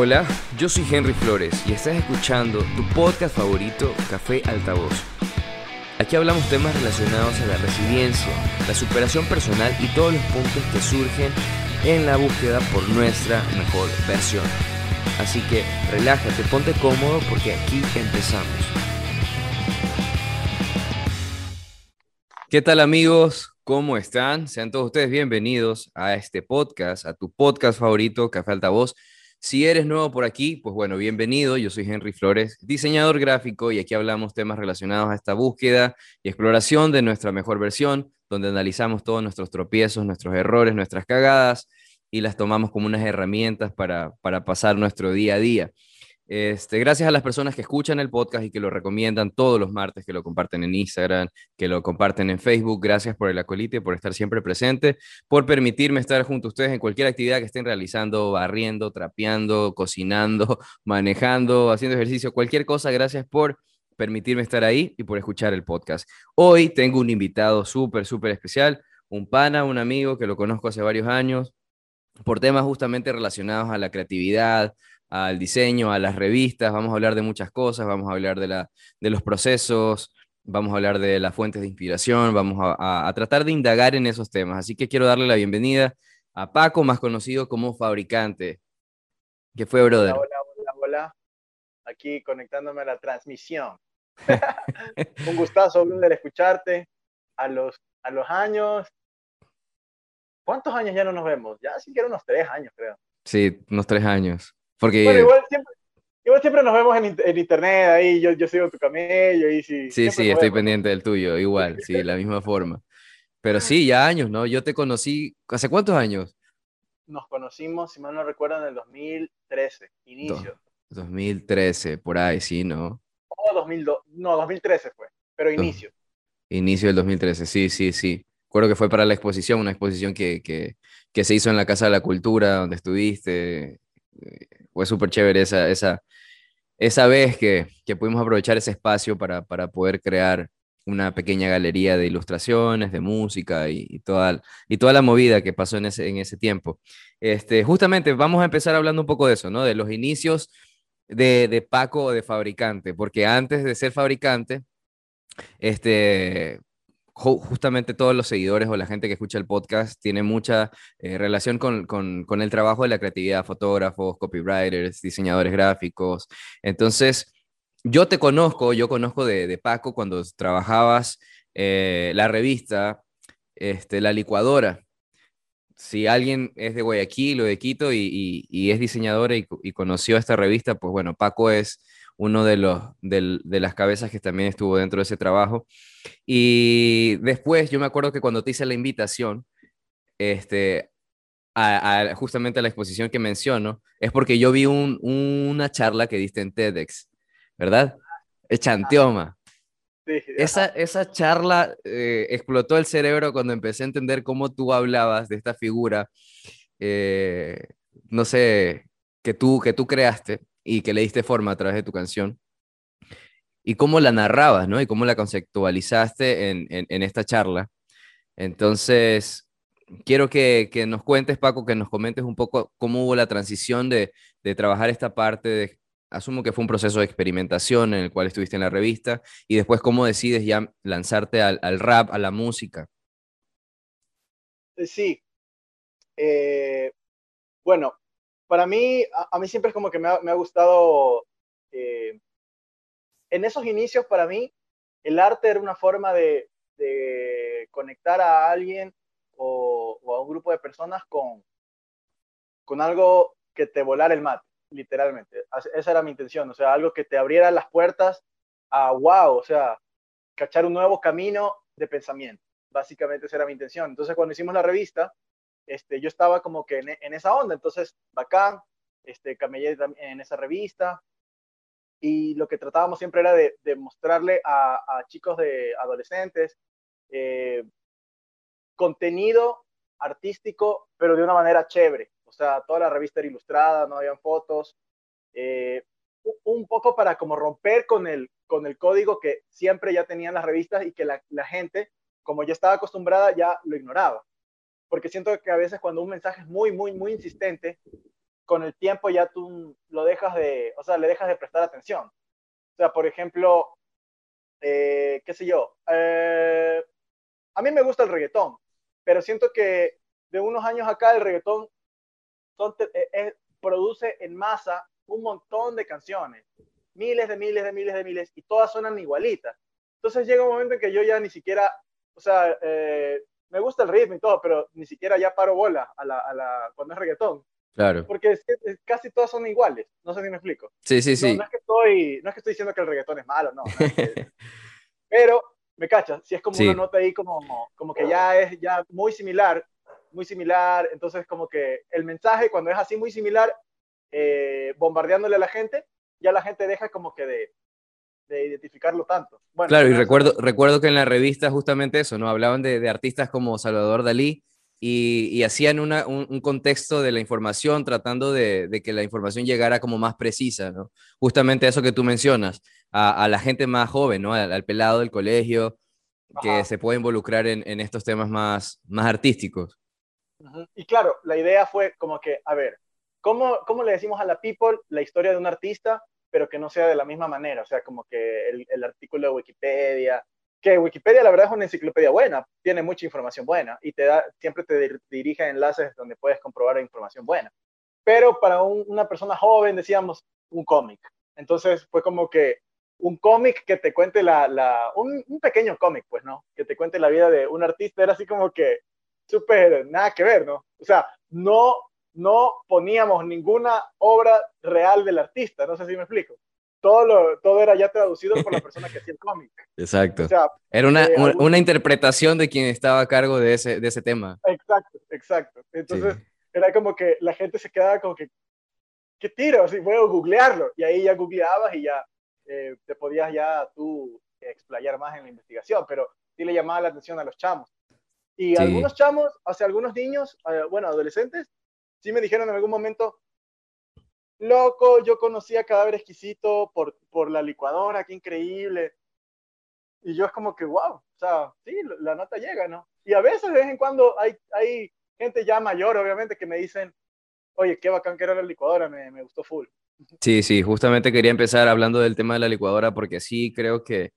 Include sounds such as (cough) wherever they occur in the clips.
Hola, yo soy Henry Flores y estás escuchando tu podcast favorito, Café Altavoz. Aquí hablamos temas relacionados a la resiliencia, la superación personal y todos los puntos que surgen en la búsqueda por nuestra mejor versión. Así que relájate, ponte cómodo porque aquí empezamos. ¿Qué tal amigos? ¿Cómo están? Sean todos ustedes bienvenidos a este podcast, a tu podcast favorito, Café Altavoz. Si eres nuevo por aquí, pues bueno, bienvenido. Yo soy Henry Flores, diseñador gráfico, y aquí hablamos temas relacionados a esta búsqueda y exploración de nuestra mejor versión, donde analizamos todos nuestros tropiezos, nuestros errores, nuestras cagadas y las tomamos como unas herramientas para, para pasar nuestro día a día. Este, gracias a las personas que escuchan el podcast y que lo recomiendan todos los martes, que lo comparten en Instagram, que lo comparten en Facebook. Gracias por el acolite, por estar siempre presente, por permitirme estar junto a ustedes en cualquier actividad que estén realizando, barriendo, trapeando, cocinando, (laughs) manejando, haciendo ejercicio, cualquier cosa. Gracias por permitirme estar ahí y por escuchar el podcast. Hoy tengo un invitado súper, súper especial, un pana, un amigo que lo conozco hace varios años, por temas justamente relacionados a la creatividad, al diseño, a las revistas, vamos a hablar de muchas cosas, vamos a hablar de, la, de los procesos, vamos a hablar de las fuentes de inspiración, vamos a, tratar de indagar en esos temas. Así que quiero darle la bienvenida a Paco, más conocido como Fabricante. ¿Qué fue, brother? Hola, hola, hola, Aquí conectándome a la transmisión. (laughs) Un gustazo, brother, escucharte. A los, a los años. ¿Cuántos años ya no nos vemos? Ya siquiera unos tres años, creo. Sí, unos tres años. Porque... igual siempre, nos vemos en, internet, ahí yo, yo sigo tu camello y sí. Sí, sí, estoy pendiente del tuyo, igual, sí, de la misma forma. Pero sí, ya años, ¿no? Yo te conocí, ¿hace cuántos años? Nos conocimos, si mal no recuerdo, en el 2013, inicio. 2013, por ahí, sí, ¿no? Oh, 2002, no, 2013 fue, pero inicio. Inicio del 2013, sí, sí, sí. Recuerdo que fue para la exposición, una exposición que, que, que se hizo en la Casa de la Cultura, donde estuviste, fue súper chévere esa, esa, esa vez que, que pudimos aprovechar ese espacio para, para, poder crear una pequeña galería de ilustraciones, de música y, toda, y toda la movida que pasó en ese, en ese tiempo. Este, justamente vamos a empezar hablando un poco de eso, ¿no? De los inicios de, de Paco de fabricante, porque antes de ser fabricante, este, justamente todos los seguidores o la gente que escucha el podcast tiene mucha eh, relación con, con, el trabajo de la creatividad, fotógrafos, copywriters, diseñadores gráficos. Entonces, yo te conozco, yo conozco de, Paco cuando trabajabas eh, la revista, este, La Licuadora. Si alguien es de Guayaquil o de Quito y, y, es diseñadora y, y conoció esta revista, pues bueno, Paco es uno de, los, de, las cabezas que también estuvo dentro de ese trabajo. Y después yo me acuerdo que cuando te hice la invitación, este, a, justamente a la exposición que menciono, es porque yo vi una charla que diste en TEDx, ¿verdad? Es Chantioma. esa, esa charla eh, explotó el cerebro cuando empecé a entender cómo tú hablabas de esta figura, eh, no sé, que tú, que tú creaste y que le diste forma a través de tu canción. Y cómo la narrabas, ¿no? Y cómo la conceptualizaste en, en, esta charla. Entonces, quiero que, que, nos cuentes, Paco, que nos comentes un poco cómo hubo la transición de, de trabajar esta parte de, asumo que fue un proceso de experimentación en el cual estuviste en la revista, y después cómo decides ya lanzarte al, al rap, a la música. Sí. Eh, bueno, para mí, a, mí siempre es como que me ha, gustado, eh, en esos inicios para mí, el arte era una forma de, conectar a alguien o, a un grupo de personas con, con algo que te volara el mate, literalmente. Esa era mi intención, o sea, algo que te abriera las puertas a wow, o sea, cachar un nuevo camino de pensamiento. Básicamente esa era mi intención. Entonces, cuando hicimos la revista, este, yo estaba como que en, esa onda, entonces, bacán, este, camellé en esa revista, y lo que tratábamos siempre era de, mostrarle a, chicos de adolescentes eh, contenido artístico, pero de una manera chévere. O sea, toda la revista era ilustrada, no habían fotos. Eh, un poco para como romper con el, con el código que siempre ya tenían las revistas y que la, la gente, como ya estaba acostumbrada, ya lo ignoraba porque siento que a veces cuando un mensaje es muy, muy, muy insistente, con el tiempo ya tú lo dejas de, o sea, le dejas de prestar atención. O sea, por ejemplo, eh, qué sé yo, eh, a mí me gusta el reggaetón, pero siento que de unos años acá el reggaetón eh, produce en masa un montón de canciones, miles de miles de miles de miles, y todas suenan igualitas. Entonces llega un momento en que yo ya ni siquiera, o sea, me gusta el ritmo y todo, pero ni siquiera ya paro bola a la, a la, cuando es reggaetón. Claro. Porque casi todas son iguales. No sé si me explico. Sí, sí, sí. No, es, que estoy, no es que estoy diciendo que el reggaetón es malo, no. (laughs) pero, me cachas, si es como una nota ahí como, como que ya es ya muy similar, muy similar, entonces como que el mensaje cuando es así muy similar, eh, bombardeándole a la gente, ya la gente deja como que de, de identificarlo tanto. Bueno, claro, y recuerdo, recuerdo que en la revista justamente eso, ¿no? Hablaban de, de artistas como Salvador Dalí, y, hacían un, contexto de la información tratando de, que la información llegara como más precisa, ¿no? Justamente eso que tú mencionas, a, la gente más joven, ¿no? Al, pelado del colegio, que se puede involucrar en, estos temas más, más artísticos. Y claro, la idea fue como que, a ver, ¿cómo, ¿cómo le decimos a la people la historia de un artista, pero que no sea de la misma manera? O sea, como que el, el artículo de Wikipedia, que Wikipedia la verdad es una enciclopedia buena, tiene mucha información buena y te da, siempre te dirige a enlaces donde puedes comprobar información buena. Pero para una persona joven decíamos un cómic. Entonces fue como que un cómic que te cuente la, la un, pequeño cómic, pues, ¿no? Que te cuente la vida de un artista, era así como que súper nada que ver, ¿no? O sea, no, no poníamos ninguna obra real del artista, no sé si me explico todo, lo, todo era ya traducido por la persona que hacía el cómic. Exacto. era una, eh, una, interpretación de quien estaba a cargo de ese, de ese tema. Exacto, exacto. Entonces, era como que la gente se quedaba como que, ¿qué tiro? Así, voy a googlearlo. Y ahí ya googleabas y ya eh, te podías ya tú explayar más en la investigación, pero sí le llamaba la atención a los chamos. Y algunos chamos, hace algunos niños, eh, bueno, adolescentes, sí me dijeron en algún momento, loco, yo conocía Cadáver Exquisito por, por la licuadora, qué increíble. Y yo es como que, wow, o sea, sí, la nota llega, ¿no? Y a veces, de vez en cuando, hay, hay gente ya mayor, obviamente, que me dicen, oye, qué bacán que era la licuadora, me, me gustó full. Sí, sí, justamente quería empezar hablando del tema de la licuadora porque sí creo que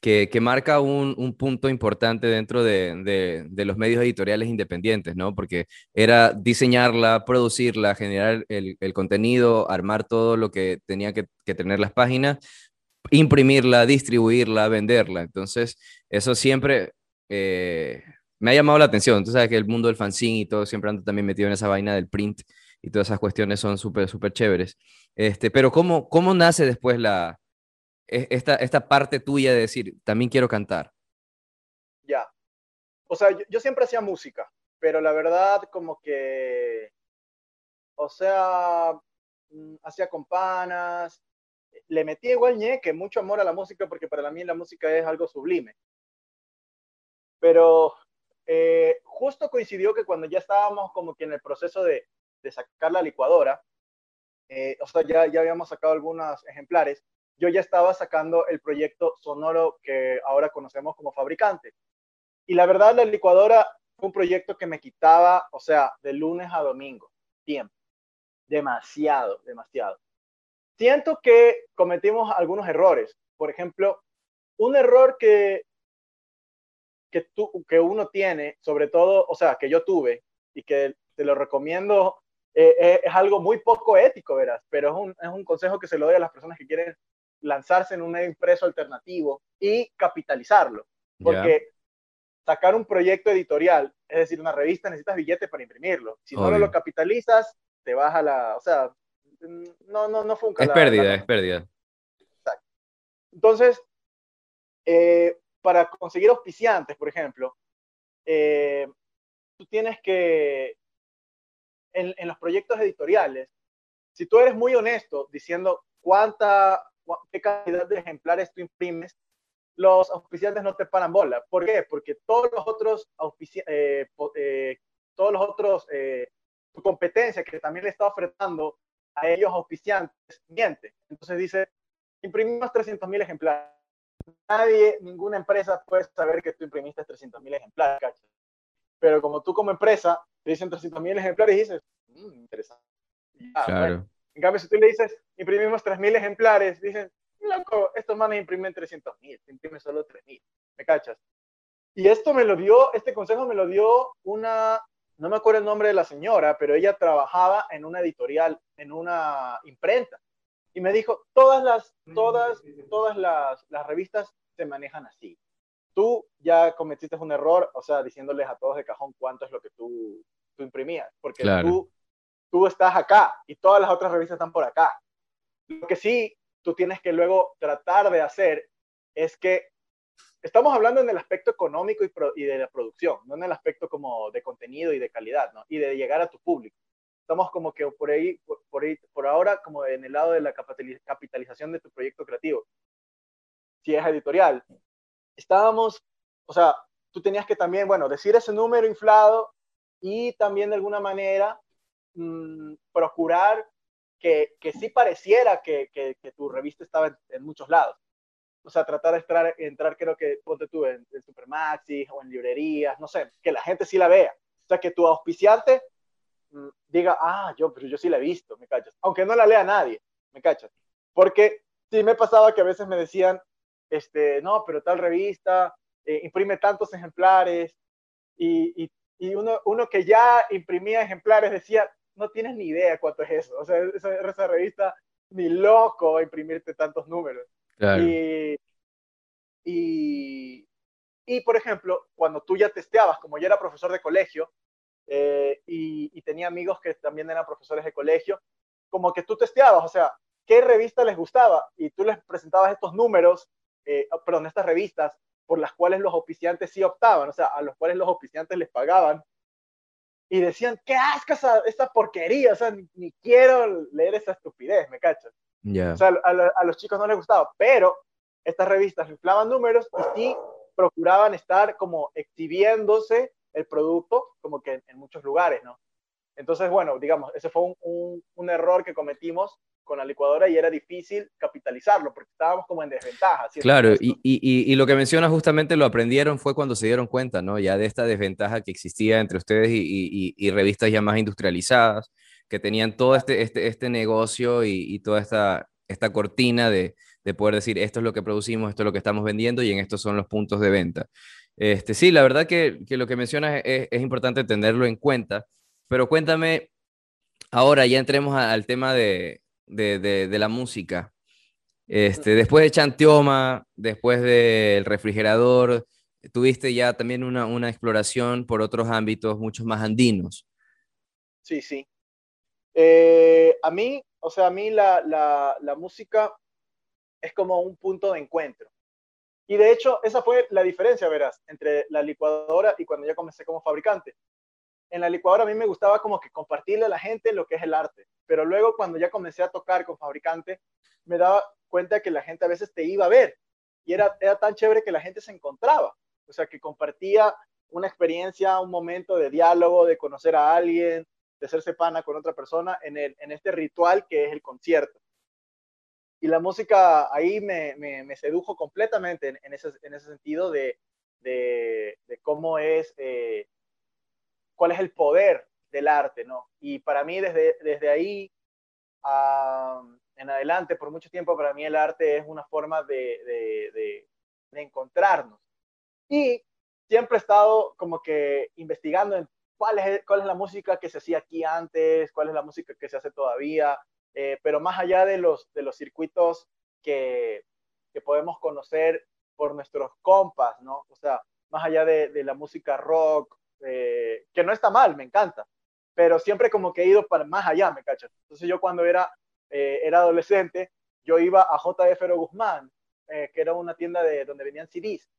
que, marca un, punto importante dentro de, los medios editoriales independientes, ¿no? Porque era diseñarla, producirla, generar el, contenido, armar todo lo que tenía que, tener las páginas, imprimirla, distribuirla, venderla. Entonces, eso siempre eh, me ha llamado la atención. Entonces, sabes que el mundo del fanzine y todo siempre ando también metido en esa vaina del print y todas esas cuestiones son súper, súper chéveres. Este, pero ¿cómo, ¿cómo nace después la, esta, esta parte tuya de decir, también quiero cantar? Ya. O sea, yo, siempre hacía música, pero la verdad como que, o sea, mm, hacía companas, le metí igual ñeque, mucho amor a la música, porque para mí la música es algo sublime. Pero eh, justo coincidió que cuando ya estábamos como que en el proceso de, de sacar la licuadora, eh, o sea, ya, ya habíamos sacado algunos ejemplares, yo ya estaba sacando el proyecto sonoro que ahora conocemos como fabricante. Y la verdad, la licuadora fue un proyecto que me quitaba, o sea, de lunes a domingo, tiempo. Demasiado, demasiado. Siento que cometimos algunos errores. Por ejemplo, un error que, que, uno tiene, sobre todo, o sea, que yo tuve y que te lo recomiendo, eh, eh, es algo muy poco ético, verás, pero es un, es un consejo que se lo doy a las personas que quieren lanzarse en un impreso alternativo y capitalizarlo. Porque sacar un proyecto editorial, es decir, una revista, necesitas billetes para imprimirlo. Si no lo capitalizas, te vas a la... O sea, no, no, no Es pérdida, es pérdida. Exacto. Entonces, eh, para conseguir auspiciantes, por ejemplo, eh, tú tienes que, en, en, los proyectos editoriales, si tú eres muy honesto diciendo cuánta qué cantidad de ejemplares tú imprimes, los auspiciantes no te paran bola. ¿Por qué? Porque todos los otros eh, eh, todos los otros eh, competencia que también le está ofertando a ellos auspiciantes miente. Entonces dice, imprimimos 300.000 ejemplares. Nadie, ninguna empresa puede saber que tú imprimiste 300.000 ejemplares, Pero como tú como empresa te dicen 300.000 ejemplares y dices, mm, interesante. claro. En cambio, si tú le dices, imprimimos 3.000 ejemplares, dicen, loco, estos manes imprimen 300.000, imprimen solo 3.000, ¿me cachas? Y esto me lo dio, este consejo me lo dio una, no me acuerdo el nombre de la señora, pero ella trabajaba en una editorial, en una imprenta. Y me dijo, todas las, todas, todas las, las revistas se manejan así. Tú ya cometiste un error, o sea, diciéndoles a todos de cajón cuánto es lo que tú, tú imprimías, porque tú, tú estás acá y todas las otras revistas están por acá. Lo que sí tú tienes que luego tratar de hacer es que estamos hablando en el aspecto económico y, de la producción, no en el aspecto como de contenido y de calidad, ¿no? Y de llegar a tu público. Estamos como que por ahí, por, ahí, por ahora, como en el lado de la capitalización de tu proyecto creativo. Si es editorial, estábamos, o sea, tú tenías que también, bueno, decir ese número inflado y también de alguna manera mm, procurar que, que, sí pareciera que, que, tu revista estaba en muchos lados o sea, tratar de entrar, entrar creo que, ponte tú, en, en Supermaxi o en librerías, no sé, que la gente sí la vea. O sea, que tu auspiciante mm, diga, ah, yo, pero yo sí la he visto, me cachas. Aunque no la lea nadie, me cachas. Porque sí me pasaba que a veces me decían, este, no, pero tal revista eh, imprime tantos ejemplares y, y, y, uno, uno que ya imprimía ejemplares decía, no tienes ni idea cuánto es eso. O sea, esa, esa revista, ni loco a imprimirte tantos números. Y, y, por ejemplo, cuando tú ya testeabas, como yo era profesor de colegio eh, y, tenía amigos que también eran profesores de colegio, como que tú testeabas, o sea, qué revista les gustaba y tú les presentabas estos números, eh, perdón, estas revistas por las cuales los oficiantes sí optaban, o sea, a los cuales los oficiantes les pagaban y decían, qué asco esa, esa porquería, o sea, ni, quiero leer esa estupidez, ¿me cachas? O sea, a, los chicos no les gustaba, pero estas revistas inflaban números y sí procuraban estar como exhibiéndose el producto como que en, muchos lugares, ¿no? Entonces, bueno, digamos, ese fue un, un, error que cometimos con la licuadora y era difícil capitalizarlo porque estábamos como en desventaja. Claro, y, y, y, lo que menciona justamente lo aprendieron fue cuando se dieron cuenta, ¿no? Ya de esta desventaja que existía entre ustedes y, revistas ya más industrializadas que tenían todo este, este, este negocio y, toda esta, esta cortina de, de, poder decir, esto es lo que producimos, esto es lo que estamos vendiendo y en estos son los puntos de venta. Este, sí, la verdad que, que lo que mencionas es, es, importante tenerlo en cuenta, pero cuéntame, ahora ya entremos al tema de, de, la música. Este, después de Chantioma, después del refrigerador, tuviste ya también una, una exploración por otros ámbitos mucho más andinos. Sí, sí. Eh, a mí, o sea, a mí la, la, música es como un punto de encuentro. Y de hecho, esa fue la diferencia, verás, entre la licuadora y cuando ya comencé como fabricante. En la licuadora a mí me gustaba como que compartirle a la gente lo que es el arte, pero luego cuando ya comencé a tocar con fabricante, me daba cuenta que la gente a veces te iba a ver y era, era tan chévere que la gente se encontraba, o sea, que compartía una experiencia, un momento de diálogo, de conocer a alguien, de hacerse pana con otra persona en, el, en este ritual que es el concierto. Y la música ahí me, me, sedujo completamente en, ese, en ese sentido de, de, cómo es, eh, cuál es el poder del arte, ¿no? Y para mí desde, desde ahí en adelante, por mucho tiempo, para mí el arte es una forma de, de, de encontrarnos. Y siempre he estado como que investigando en cuál es, cuál es la música que se hacía aquí antes, cuál es la música que se hace todavía, eh, pero más allá de los, de los circuitos que, que podemos conocer por nuestros compas, ¿no? O sea, más allá de, de la música rock, eh, que no está mal, me encanta, pero siempre como que he ido para más allá, ¿me cachas? Entonces yo cuando era, eh, era adolescente, yo iba a JF Guzmán, que era una tienda de donde venían CDs,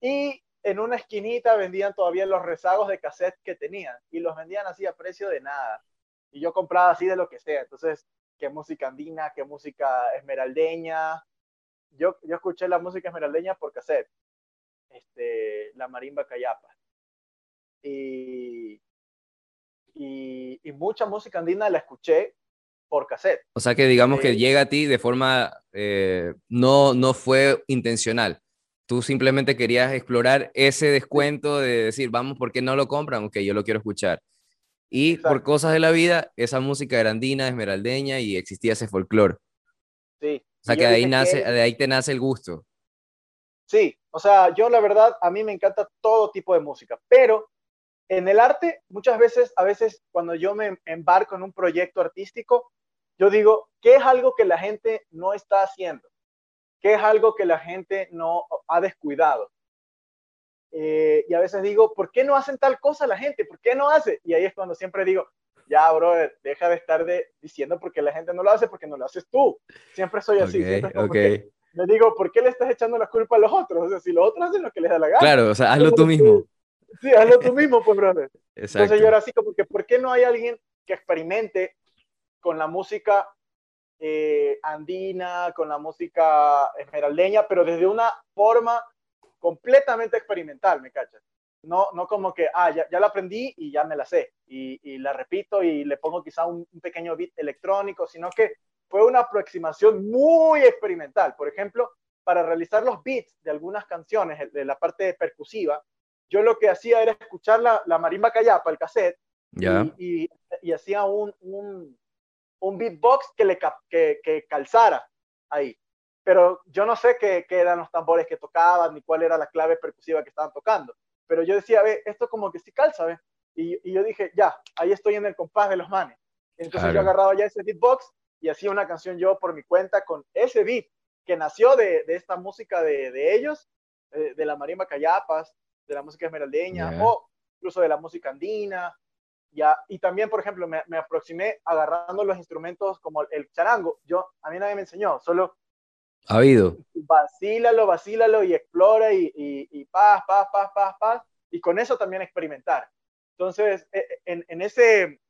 y en una esquinita vendían todavía los rezagos de cassette que tenían y los vendían así a precio de nada. Y yo compraba así de lo que sea. Entonces, qué música andina, qué música esmeraldeña. Yo, yo escuché la música esmeraldeña por cassette. Este, la marimba cayapa. Y, y, y, mucha música andina la escuché por cassette. O sea que digamos que eh, llega a ti de forma, eh, no, no fue intencional. Tú simplemente querías explorar ese descuento de decir, vamos, ¿por qué no lo compran? Ok, yo lo quiero escuchar. Y por cosas de la vida, esa música era andina, esmeraldeña y existía ese folclore. Sí. O sea, que de ahí, nace, de ahí te nace el gusto. Sí, o sea, yo la verdad, a mí me encanta todo tipo de música, pero en el arte, muchas veces, a veces cuando yo me embarco en un proyecto artístico, yo digo, ¿qué es algo que la gente no está haciendo? ¿Qué es algo que la gente no ha descuidado? Eh, y a veces digo, ¿por qué no hacen tal cosa la gente? ¿Por qué no hace? Y ahí es cuando siempre digo, ya, brother, deja de estar de, diciendo porque la gente no lo hace, porque no lo haces tú. Siempre soy así. Okay, me digo, ¿por qué le estás echando la culpa a los otros? O sea, si los otros hacen lo que les da la gana. Claro, o sea, hazlo tú mismo. Sí, hazlo tú mismo, pues, brother. Entonces yo era así como que, ¿por qué no hay alguien que experimente con la música eh, andina, con la música esmeraldeña, pero desde una forma completamente experimental, ¿me cachas? No, no como que, ah, ya, ya la aprendí y ya me la sé, y, y la repito y le pongo quizá un, un, pequeño beat electrónico, sino que fue una aproximación muy experimental. Por ejemplo, para realizar los beats de algunas canciones, de la parte percusiva, yo lo que hacía era escuchar la, la marimba callapa, el cassette, y, y, hacía un, un, un, beatbox que, le, que, que, calzara ahí. Pero yo no sé qué, qué, eran los tambores que tocaban, ni cuál era la clave percusiva que estaban tocando. Pero yo decía, ve, esto como que sí calza, ve. Y, y yo dije, ya, ahí estoy en el compás de los manes. Entonces yo agarraba ya ese beatbox y hacía una canción yo por mi cuenta con ese beat que nació de, de esta música de, de ellos, de, de, la marimba callapas, de la música esmeraldeña o incluso de la música andina. Ya, y también, por ejemplo, me, me, aproximé agarrando los instrumentos como el charango. Yo, a mí nadie me enseñó, solo... Ha habido. Vacílalo, vacílalo y explora y, y, y paz, paz, paz, paz, paz. Y con eso también experimentar. Entonces, e, e, en, en ese,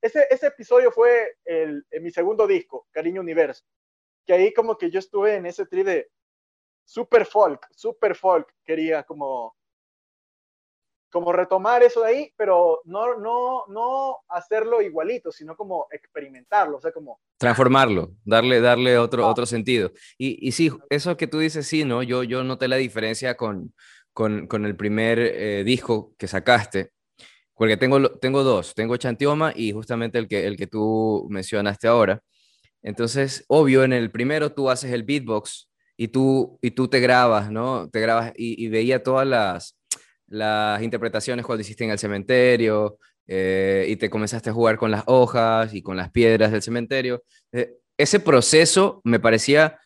ese, ese episodio fue el, en mi segundo disco, Cariño Universo, que ahí como que yo estuve en ese tri de super folk, super folk, quería como, como retomar eso de ahí, pero no, no, no hacerlo igualito, sino como experimentarlo, o sea, como... Transformarlo, darle, darle otro, ah. otro sentido. Y, y sí, eso que tú dices, sí, ¿no? Yo, yo noté la diferencia con, con, con el primer eh, disco que sacaste, porque tengo, tengo dos, tengo Chantioma y justamente el que, el que tú mencionaste ahora. Entonces, obvio, en el primero tú haces el beatbox y tú, y tú te grabas, ¿no? Te grabas y, veía todas las, las interpretaciones cuando hiciste en el cementerio eh, y te comenzaste a jugar con las hojas y con las piedras del cementerio. Eh, ese proceso me parecía,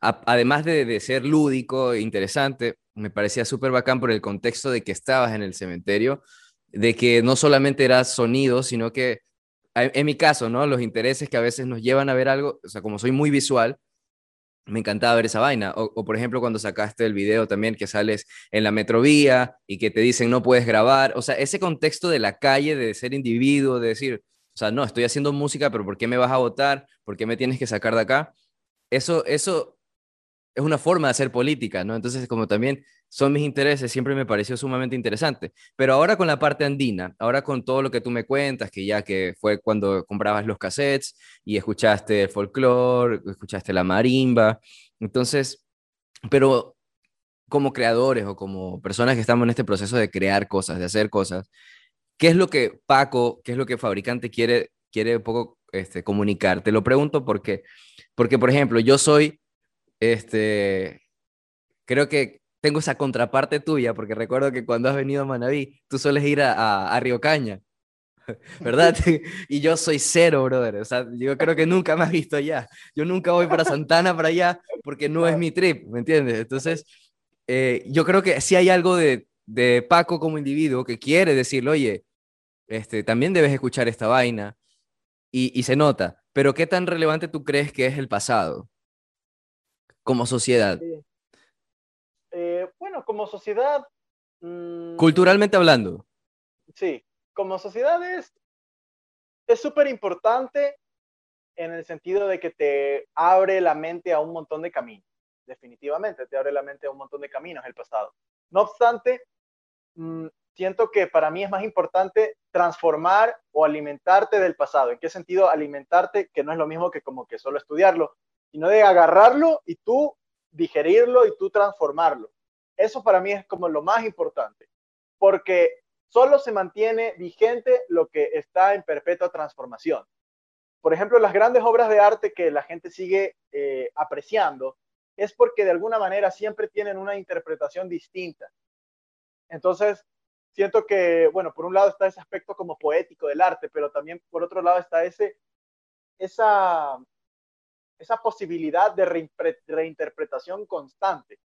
además de, de, ser lúdico e interesante, me parecía súper bacán por el contexto de que estabas en el cementerio de que no solamente era sonido, sino que en mi caso, ¿no? Los intereses que a veces nos llevan a ver algo, o sea, como soy muy visual, me encantaba ver esa vaina. O, por ejemplo, cuando sacaste el video también que sales en la metrovía y que te dicen no puedes grabar. O sea, ese contexto de la calle, de ser individuo, de decir, o sea, no, estoy haciendo música, pero ¿por qué me vas a votar? ¿Por qué me tienes que sacar de acá? Eso, eso es una forma de hacer política, ¿no? Entonces, como también son mis intereses, siempre me pareció sumamente interesante. Pero ahora con la parte andina, ahora con todo lo que tú me cuentas, que ya que fue cuando comprabas los cassettes y escuchaste el folclore, escuchaste la marimba, entonces, pero como creadores o como personas que estamos en este proceso de crear cosas, de hacer cosas, ¿qué es lo que Paco, qué es lo que Fabricante quiere, quiere un poco este, comunicar? Te lo pregunto porque, porque, por ejemplo, yo soy, este, creo que tengo esa contraparte tuya, porque recuerdo que cuando has venido a Manaví, tú sueles ir a, a, Río Caña, (laughs) ¿verdad? (laughs) (laughs) y yo soy cero, brother. O sea, yo creo que nunca me has visto allá. Yo nunca voy para Santana, para allá, porque no es mi trip, ¿me entiendes? Entonces, eh, yo creo que sí hay algo de, de Paco como individuo que quiere decirle, oye, este, también debes escuchar esta vaina, y, y se nota. Pero ¿qué tan relevante tú crees que es el pasado como sociedad? Sí como sociedad... Mmm, Culturalmente hablando. Sí, como sociedad es súper importante en el sentido de que te abre la mente a un montón de caminos. Definitivamente, te abre la mente a un montón de caminos el pasado. No obstante, mmm, siento que para mí es más importante transformar o alimentarte del pasado. ¿En qué sentido alimentarte? Que no es lo mismo que como que solo estudiarlo, sino de agarrarlo y tú digerirlo y tú transformarlo. Eso para mí es como lo más importante, porque solo se mantiene vigente lo que está en perpetua transformación. Por ejemplo, las grandes obras de arte que la gente sigue eh, apreciando es porque de alguna manera siempre tienen una interpretación distinta. Entonces, siento que, bueno, por un lado está ese aspecto como poético del arte, pero también por otro lado está ese, esa, esa posibilidad de reinterpretación constante.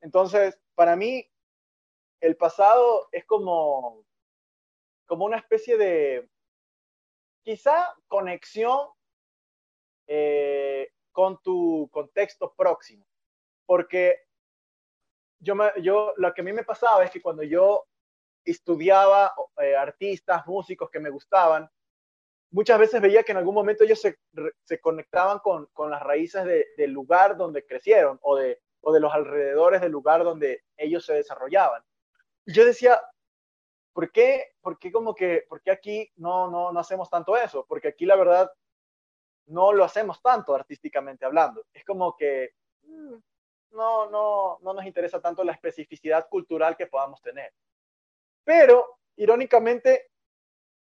Entonces, para mí, el pasado es como, como una especie de, quizá, conexión eh, con tu contexto próximo. Porque yo, yo, lo que a mí me pasaba es que cuando yo estudiaba eh, artistas, músicos que me gustaban, muchas veces veía que en algún momento ellos se, se conectaban con, con, las raíces de, del lugar donde crecieron o de, o de los alrededores del lugar donde ellos se desarrollaban. Y yo decía, ¿por qué, por qué como que, por qué aquí no, no, no hacemos tanto eso? Porque aquí la verdad no lo hacemos tanto artísticamente hablando. Es como que mm, no, no, no nos interesa tanto la especificidad cultural que podamos tener. Pero, irónicamente,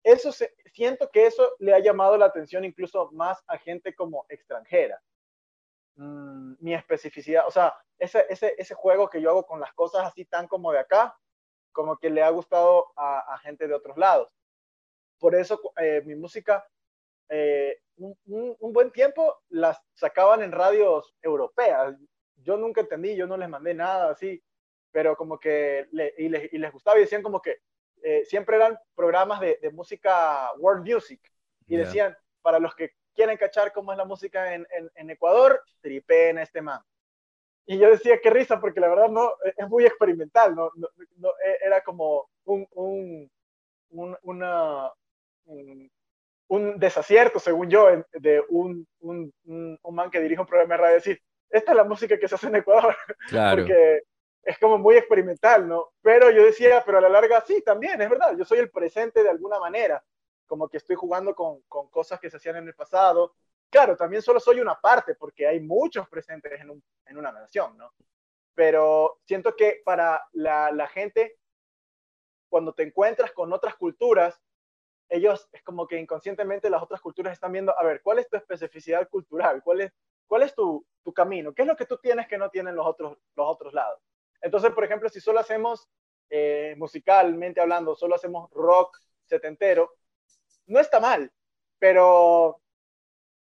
eso siento que eso le ha llamado la atención incluso más a gente como extranjera. Mm, mi especificidad, o sea, ese, ese, ese juego que yo hago con las cosas así tan como de acá, como que le ha gustado a, gente de otros lados. Por eso eh, mi música, eh, un, un, buen tiempo las sacaban en radios europeas. Yo nunca entendí, yo no les mandé nada así, pero como que y, les, y les gustaba y decían como que eh, siempre eran programas de, de, música world music y decían, para los que quieren cachar cómo es la música en, en, en Ecuador, tripeen a este man. Y yo decía, qué risa, porque la verdad no, es muy experimental, no, no, no e, era como un, un, un, una, un, desacierto, según yo, de un, un, un, man que dirige un programa de radio, decir, esta es la música que se hace en Ecuador, (laughs) claro. porque es como muy experimental, ¿no? Pero yo decía, pero a la larga sí, también, es verdad, yo soy el presente de alguna manera, como que estoy jugando con, con cosas que se hacían en el pasado. Claro, también solo soy una parte, porque hay muchos presentes en, un, en una nación, ¿no? Pero siento que para la, la gente, cuando te encuentras con otras culturas, ellos es como que inconscientemente las otras culturas están viendo, a ver, ¿cuál es tu especificidad cultural? ¿Cuál es, cuál es tu, tu camino? ¿Qué es lo que tú tienes que no tienen los otros, los otros lados? Entonces, por ejemplo, si solo hacemos, eh, musicalmente hablando, solo hacemos rock setentero, no está mal, pero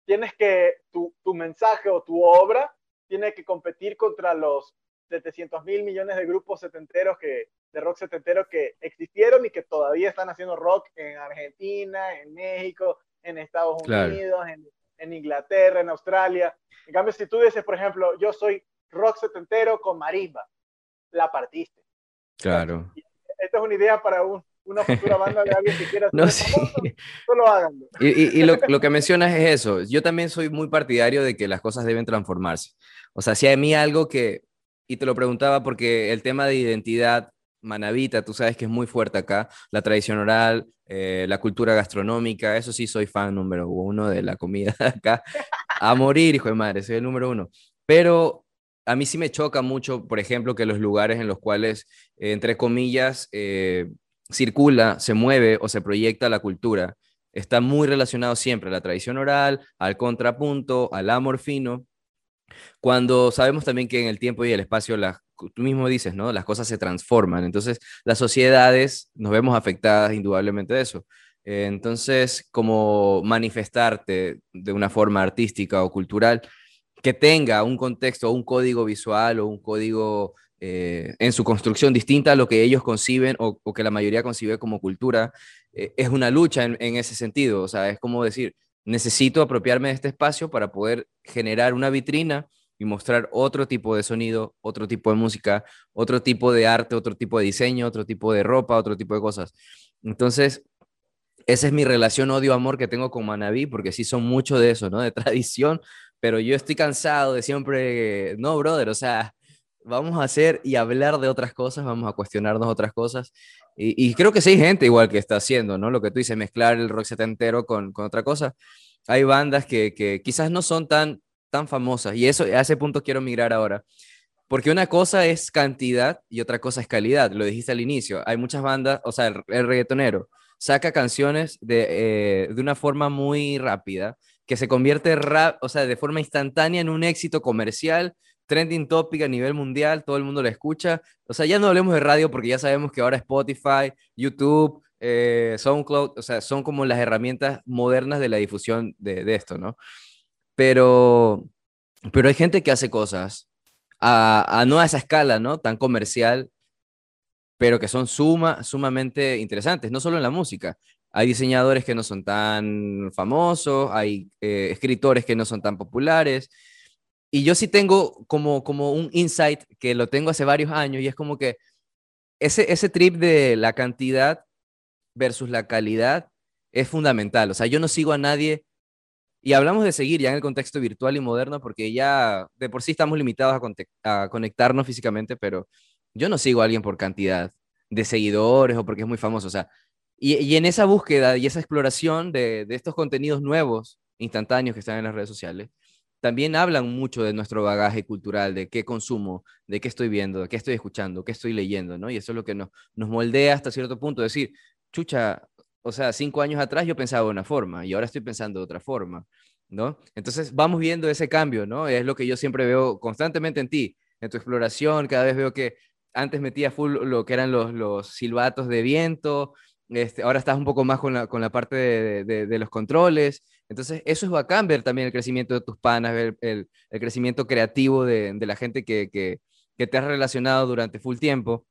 tienes que, tu, tu mensaje o tu obra tiene que competir contra los 700 mil millones de grupos setenteros que, de rock setentero que existieron y que todavía están haciendo rock en Argentina, en México, en Estados Unidos, en, en, Inglaterra, en Australia. En cambio, si tú dices, por ejemplo, yo soy rock setentero con marimba, la partiste. Claro. Esta es una idea para un, una futura banda de alguien que quiera (laughs) no, sí. solo háganlo. Y, y, y lo, lo, que mencionas es eso. Yo también soy muy partidario de que las cosas deben transformarse. O sea, si a mí algo que, y te lo preguntaba porque el tema de identidad manavita, tú sabes que es muy fuerte acá, la tradición oral, eh, la cultura gastronómica, eso sí soy fan número uno de la comida acá. A morir, hijo de madre, soy el número uno. Pero a mí sí me choca mucho, por ejemplo, que los lugares en los cuales, eh, entre comillas, eh, circula, se mueve o se proyecta la cultura, está muy relacionado siempre a la tradición oral, al contrapunto, al amor fino, cuando sabemos también que en el tiempo y el espacio, tú mismo dices, ¿no? Las cosas se transforman, entonces las sociedades nos vemos afectadas indudablemente de eso. Entonces, como manifestarte de una forma artística o cultural que tenga un contexto, un código visual o un código eh, en su construcción distinta a lo que ellos conciben o, que la mayoría concibe como cultura, eh, es una lucha en, en, ese sentido. O sea, es como decir, necesito apropiarme de este espacio para poder generar una vitrina y mostrar otro tipo de sonido, otro tipo de música, otro tipo de arte, otro tipo de diseño, otro tipo de ropa, otro tipo de cosas. Entonces, esa es mi relación odio-amor que tengo con Manaví, porque sí son mucho de eso, ¿no? De (laughs) tradición, pero yo estoy cansado de siempre, no, brother, o sea, vamos a hacer y hablar de otras cosas, vamos a cuestionarnos otras cosas. Y, y creo que sí hay gente igual que está haciendo, ¿no? Lo que tú dices, mezclar el rock setentero con, con otra cosa. Hay bandas que, que, quizás no son tan, tan famosas, y eso, a ese punto quiero migrar ahora. Porque una cosa es cantidad y otra cosa es calidad, lo dijiste al inicio. Hay muchas bandas, o sea, el, reggaetonero saca canciones de, eh, de una forma muy rápida, que se convierte o sea, de forma instantánea en un éxito comercial, trending topic a nivel mundial, todo el mundo lo escucha. O sea, ya no hablemos de radio porque ya sabemos que ahora Spotify, YouTube, eh, SoundCloud, o sea, son como las herramientas modernas de la difusión de, de esto, ¿no? Pero, pero hay gente que hace cosas a, no a esa escala, ¿no? Tan comercial, pero que son suma, sumamente interesantes, no solo en la música. Hay diseñadores que no son tan famosos, hay eh, escritores que no son tan populares. Y yo sí tengo como, como un insight que lo tengo hace varios años y es como que ese, ese trip de la cantidad versus la calidad es fundamental. O sea, yo no sigo a nadie y hablamos de seguir ya en el contexto virtual y moderno porque ya de por sí estamos limitados a, conectarnos físicamente, pero yo no sigo a alguien por cantidad de seguidores o porque es muy famoso. O sea, y, en esa búsqueda y esa exploración de, estos contenidos nuevos, instantáneos que están en las redes sociales, también hablan mucho de nuestro bagaje cultural, de qué consumo, de qué estoy viendo, de qué estoy escuchando, qué estoy leyendo, ¿no? Y eso es lo que nos, nos moldea hasta cierto punto, decir, chucha, o sea, cinco años atrás yo pensaba de una forma y ahora estoy pensando de otra forma, ¿no? Entonces vamos viendo ese cambio, ¿no? Es lo que yo siempre veo constantemente en ti, en tu exploración, cada vez veo que antes metía full lo que eran los, los silbatos de viento, este, ahora estás un poco más con la, con la parte de, de, los controles, entonces eso es bacán ver también el crecimiento de tus panas, ver el, el crecimiento creativo de, de la gente que, que, te has relacionado durante full tiempo.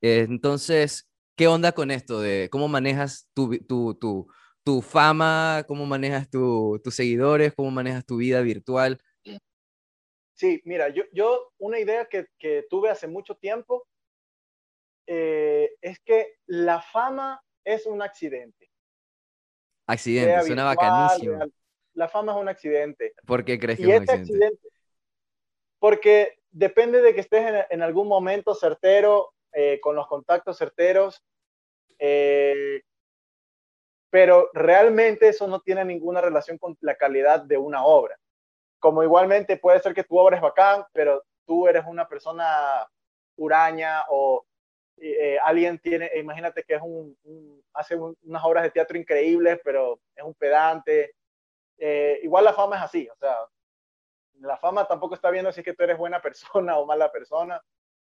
entonces, ¿Qué onda con esto de cómo manejas tu, tu, tu, tu fama, cómo manejas tus seguidores, cómo manejas tu vida virtual? Sí, mira, yo, yo una idea que, que tuve hace mucho tiempo eh, es que la fama es un accidente. Accidente, suena bacanísimo. la fama es un accidente. ¿Por qué crees que es un este accidente? Porque depende de que estés en, en algún momento certero, eh, con los contactos certeros, eh, pero realmente eso no tiene ninguna relación con la calidad de una obra. Como igualmente puede ser que tu obra es bacán, pero tú eres una persona huraña o eh, alguien tiene, imagínate que es un, hace unas obras de teatro increíbles, pero es un pedante. Eh, igual la fama es así, o sea, la fama tampoco está viendo si es que tú eres buena (laughs) persona o mala persona.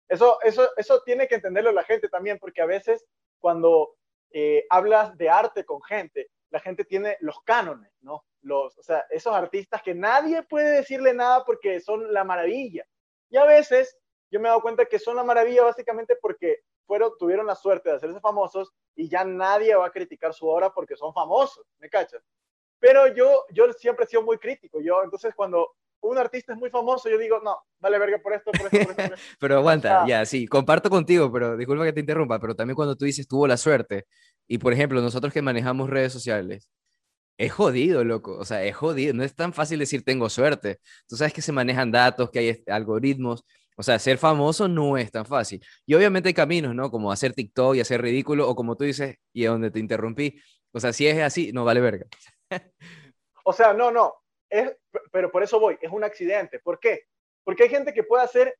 Eso, eso, eso tiene que entenderlo la gente también, porque a veces cuando eh, hablas de arte con gente, la gente tiene los cánones, ¿no? Los, o sea, esos artistas que nadie puede decirle nada porque son la maravilla. Y a veces yo me he dado cuenta que son la maravilla básicamente porque fueron, tuvieron la suerte de hacerse famosos y ya nadie va a criticar su obra porque son famosos, ¿me cachas? Pero yo, yo siempre he sido muy crítico. Yo, entonces, cuando un artista es muy famoso, yo digo, no, vale verga por esto, por esto, por esto. (laughs) pero aguanta, ya, sí, comparto contigo, pero disculpa que te interrumpa, pero también cuando tú dices tuvo la suerte, y por ejemplo, nosotros que manejamos redes sociales, es jodido, loco, o sea, es jodido, no es tan fácil decir tengo suerte. Tú sabes que se manejan datos, que hay algoritmos, o sea, ser famoso no es tan fácil. Y obviamente hay caminos, ¿no? Como hacer TikTok y hacer ridículo, o como tú dices, y a donde te interrumpí, o sea, si es así, no vale verga. (laughs) o sea, no, no, pero por eso voy, es un accidente. ¿Por qué? Porque hay gente que puede hacer,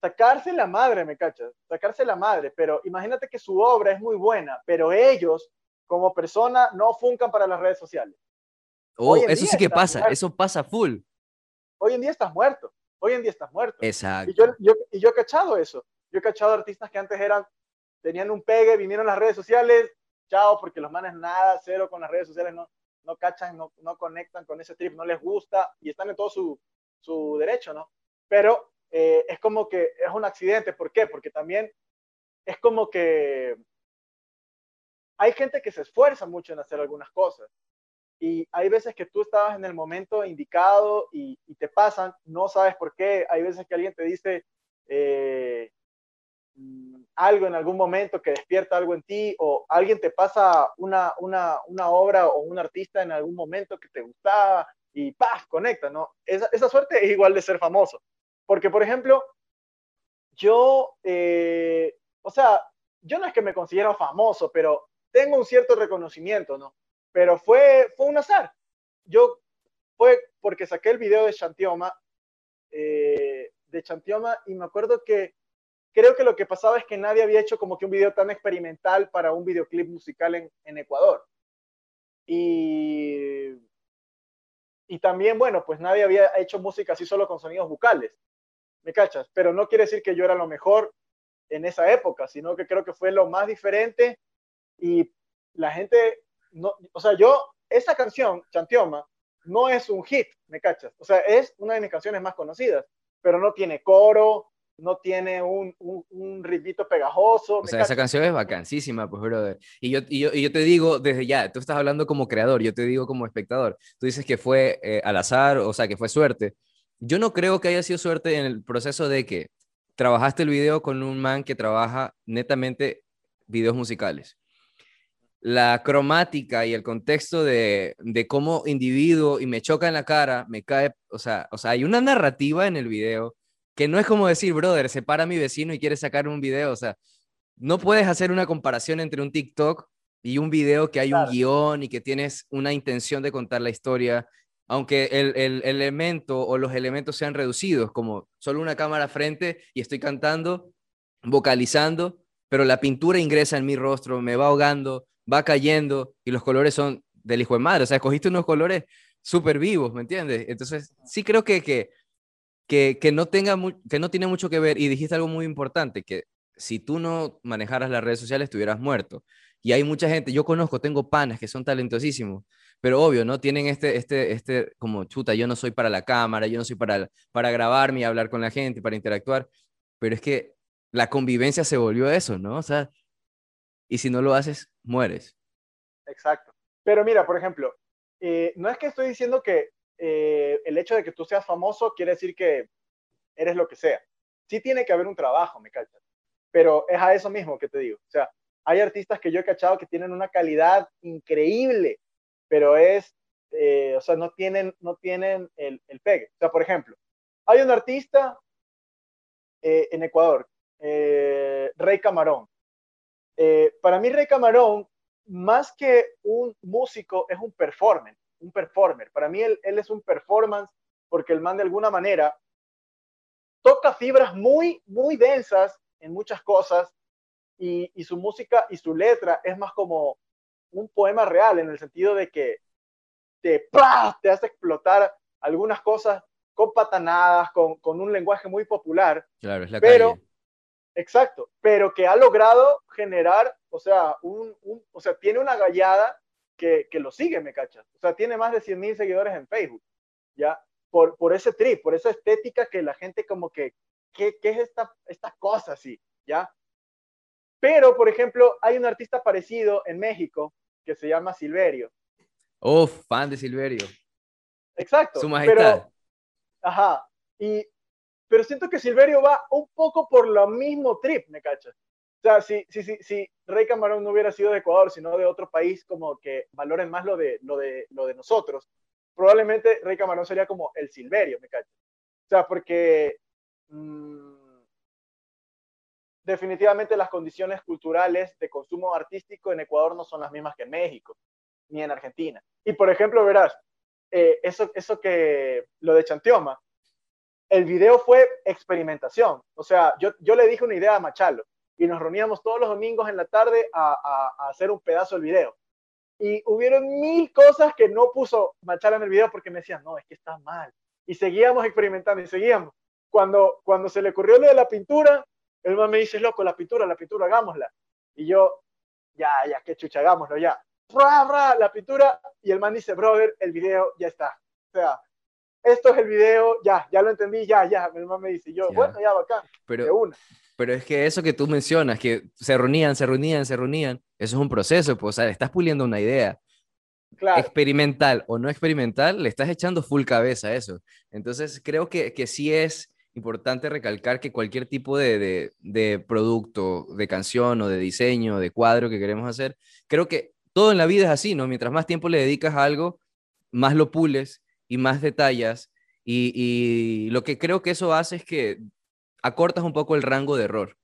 sacarse la madre, me cachas, sacarse la madre, pero imagínate que su obra es muy buena, pero ellos como persona no funcan para las redes sociales. Oh, eso sí que pasa, eso pasa full. Hoy en día estás muerto, hoy en día estás muerto. Exacto. Y yo, yo, y yo he cachado eso. Yo he cachado artistas que antes eran, tenían un pegue, vinieron a las redes sociales, chao, porque los manes nada, cero con las redes sociales, no, no cachan, no, no conectan con ese trip, no les gusta y están en todo su, su derecho, ¿no? Pero eh, es como que es un accidente. ¿Por qué? Porque también es como que hay gente que se esfuerza mucho en hacer algunas cosas y hay veces que tú estabas en el momento indicado y, te pasan, no sabes por qué. Hay veces que alguien te dice, eh, Mm, algo en algún momento que despierta algo en ti o alguien te pasa una, una, una obra o un artista en algún momento que te gustaba y ¡paf! conecta, ¿no? Esa, esa suerte es igual de ser famoso. Porque, por ejemplo, yo, eh, o sea, yo no es que me considero famoso, pero tengo un cierto reconocimiento, ¿no? Pero fue, fue un azar. Yo, fue porque saqué el video de Shantioma, eh, de Chantioma y me acuerdo que creo que lo que pasaba es que nadie había hecho como que un video tan experimental para un videoclip musical en, en Ecuador. Y, y también, bueno, pues nadie había hecho música así solo con sonidos vocales. ¿Me cachas? Pero no quiere decir que yo era lo mejor en esa época, sino que creo que fue lo más diferente y la gente, no, o sea, yo, esa canción, Chantioma, no es un hit, ¿me cachas? O sea, es una de mis canciones más conocidas, pero no tiene coro, no tiene un, un, un ritmito pegajoso. O sea, esa canción es vacancísima, pues, brother. Y yo, y yo, y yo, te digo desde ya, tú estás hablando como creador, yo te digo como espectador. Tú dices que fue eh, al azar, o sea, que fue suerte. Yo no creo que haya sido suerte en el proceso de que trabajaste el video con un man que trabaja netamente videos musicales. La cromática y el contexto de, de cómo individuo y me choca en la cara, me cae, o sea, o sea, hay una narrativa en el video que no es como decir, brother, se para mi vecino y quiere sacar un video, o sea, no puedes hacer una comparación entre un TikTok y un video que hay un guion y que tienes una intención de contar la historia, aunque el, el, elemento o los elementos sean reducidos, como solo una cámara frente y estoy cantando, vocalizando, pero la pintura ingresa en mi rostro, me va ahogando, va cayendo y los colores son del hijo de madre, o sea, escogiste unos colores súper vivos, ¿me entiendes? Entonces, sí creo que, que que, que, no tenga que no tiene mucho que ver, y dijiste algo muy importante, que si tú no manejaras las redes sociales, estuvieras muerto. Y hay mucha gente, yo conozco, tengo panas que son talentosísimos, pero obvio, ¿no? Tienen este, este, este, como chuta, yo no soy para la cámara, yo no soy para, para grabarme y hablar con la gente, para interactuar, pero es que la convivencia se volvió eso, ¿no? O sea, y si no lo haces, mueres. Exacto. Pero mira, por ejemplo, eh, no es que estoy diciendo que eh, el hecho de que tú seas famoso quiere decir que eres lo que sea. Sí tiene que haber un trabajo, me cachas. Pero es a eso mismo que te digo. O sea, hay artistas que yo he cachado que tienen una calidad increíble, pero es, eh, o sea, no tienen, no tienen el, el, pegue. O sea, por ejemplo, hay un artista en Ecuador, Rey Camarón. Para mí, Rey Camarón, más que un músico, es un performer un performer. Para mí él, él es un performance porque el man de alguna manera toca fibras muy, muy densas en muchas cosas y, y, su música y su letra es más como un poema real en el sentido de que te, te hace explotar algunas cosas con patanadas, con, con un lenguaje muy popular. Claro, es la pero, calle. Exacto, pero que ha logrado generar, o sea, un, un, o sea, tiene una gallada que, que lo sigue, me cachas. O sea, tiene más de 100 mil seguidores en Facebook, ¿ya? Por, por ese trip, por esa estética que la gente como que, ¿qué, qué es esta, esta cosa así? ¿Ya? Pero, por ejemplo, hay un artista parecido en México que se llama Silverio. Oh, fan de Silverio. Exacto. Su majestad. Pero, ajá. Y, pero siento que Silverio va un poco por lo mismo trip, ¿me cachas? O sea, si, si, si, si Rey Camarón no hubiera sido de Ecuador, sino de otro país, como que valoren más lo de, lo de, lo de nosotros, probablemente Rey Camarón sería como el Silverio, me cacho. O sea, porque mmm, definitivamente las condiciones culturales de consumo artístico en Ecuador no son las mismas que en México, ni en Argentina. Y por ejemplo, verás, eh, eso, eso que lo de Chantioma, el video fue experimentación. O sea, yo, yo le dije una idea a Machalo y nos reuníamos todos los domingos en la tarde a, a, hacer un pedazo del video. Y hubieron mil cosas que no puso Machala en el video porque me decían, no, es que está mal. Y seguíamos experimentando y seguíamos. Cuando, cuando se le ocurrió lo de la pintura, el man me dice, loco, la pintura, la pintura, hagámosla. Y yo, ya, ya, qué chucha, hagámoslo ya. Ra, la pintura. Y el man dice, brother, el video ya está. O sea, esto es el video, ya, ya lo entendí, ya, ya. Mi mamá me dice, yo, Ya. bueno, ya, bacán, Pero, de una. pero es que eso que tú mencionas, que se reunían, se reunían, se reunían, eso es un proceso, pues, o sea, estás puliendo una idea. Claro, experimental o no experimental, le estás echando full cabeza a eso. Entonces, creo que, que sí es importante recalcar que cualquier tipo de, de, de producto, de canción o de diseño, de cuadro que queremos hacer, creo que todo en la vida es así, ¿no? Mientras más tiempo le dedicas a algo, más lo pules y más detallas. Y, y lo que creo que eso hace es que acortas un poco el rango de error.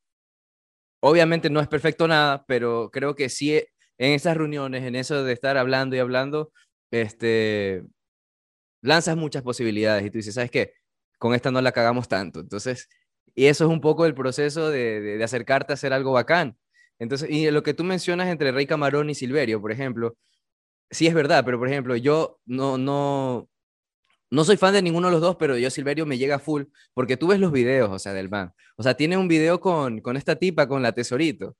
Obviamente no es perfecto nada, pero creo que sí en esas reuniones, en eso de estar hablando y hablando, este, lanzas muchas posibilidades y tú dices, ¿sabes qué? con esta no la cagamos tanto. Entonces, y eso es un poco el proceso de, de, acercarte a hacer algo bacán. Entonces, y lo que tú mencionas entre Rey Camarón y Silverio, por ejemplo, sí es verdad, pero por ejemplo, yo no, no, no soy fan de ninguno de los dos, pero yo Silverio me llega full, porque tú ves los videos, o sea, del man. O sea, tiene un video con, con esta tipa, con la tesorito.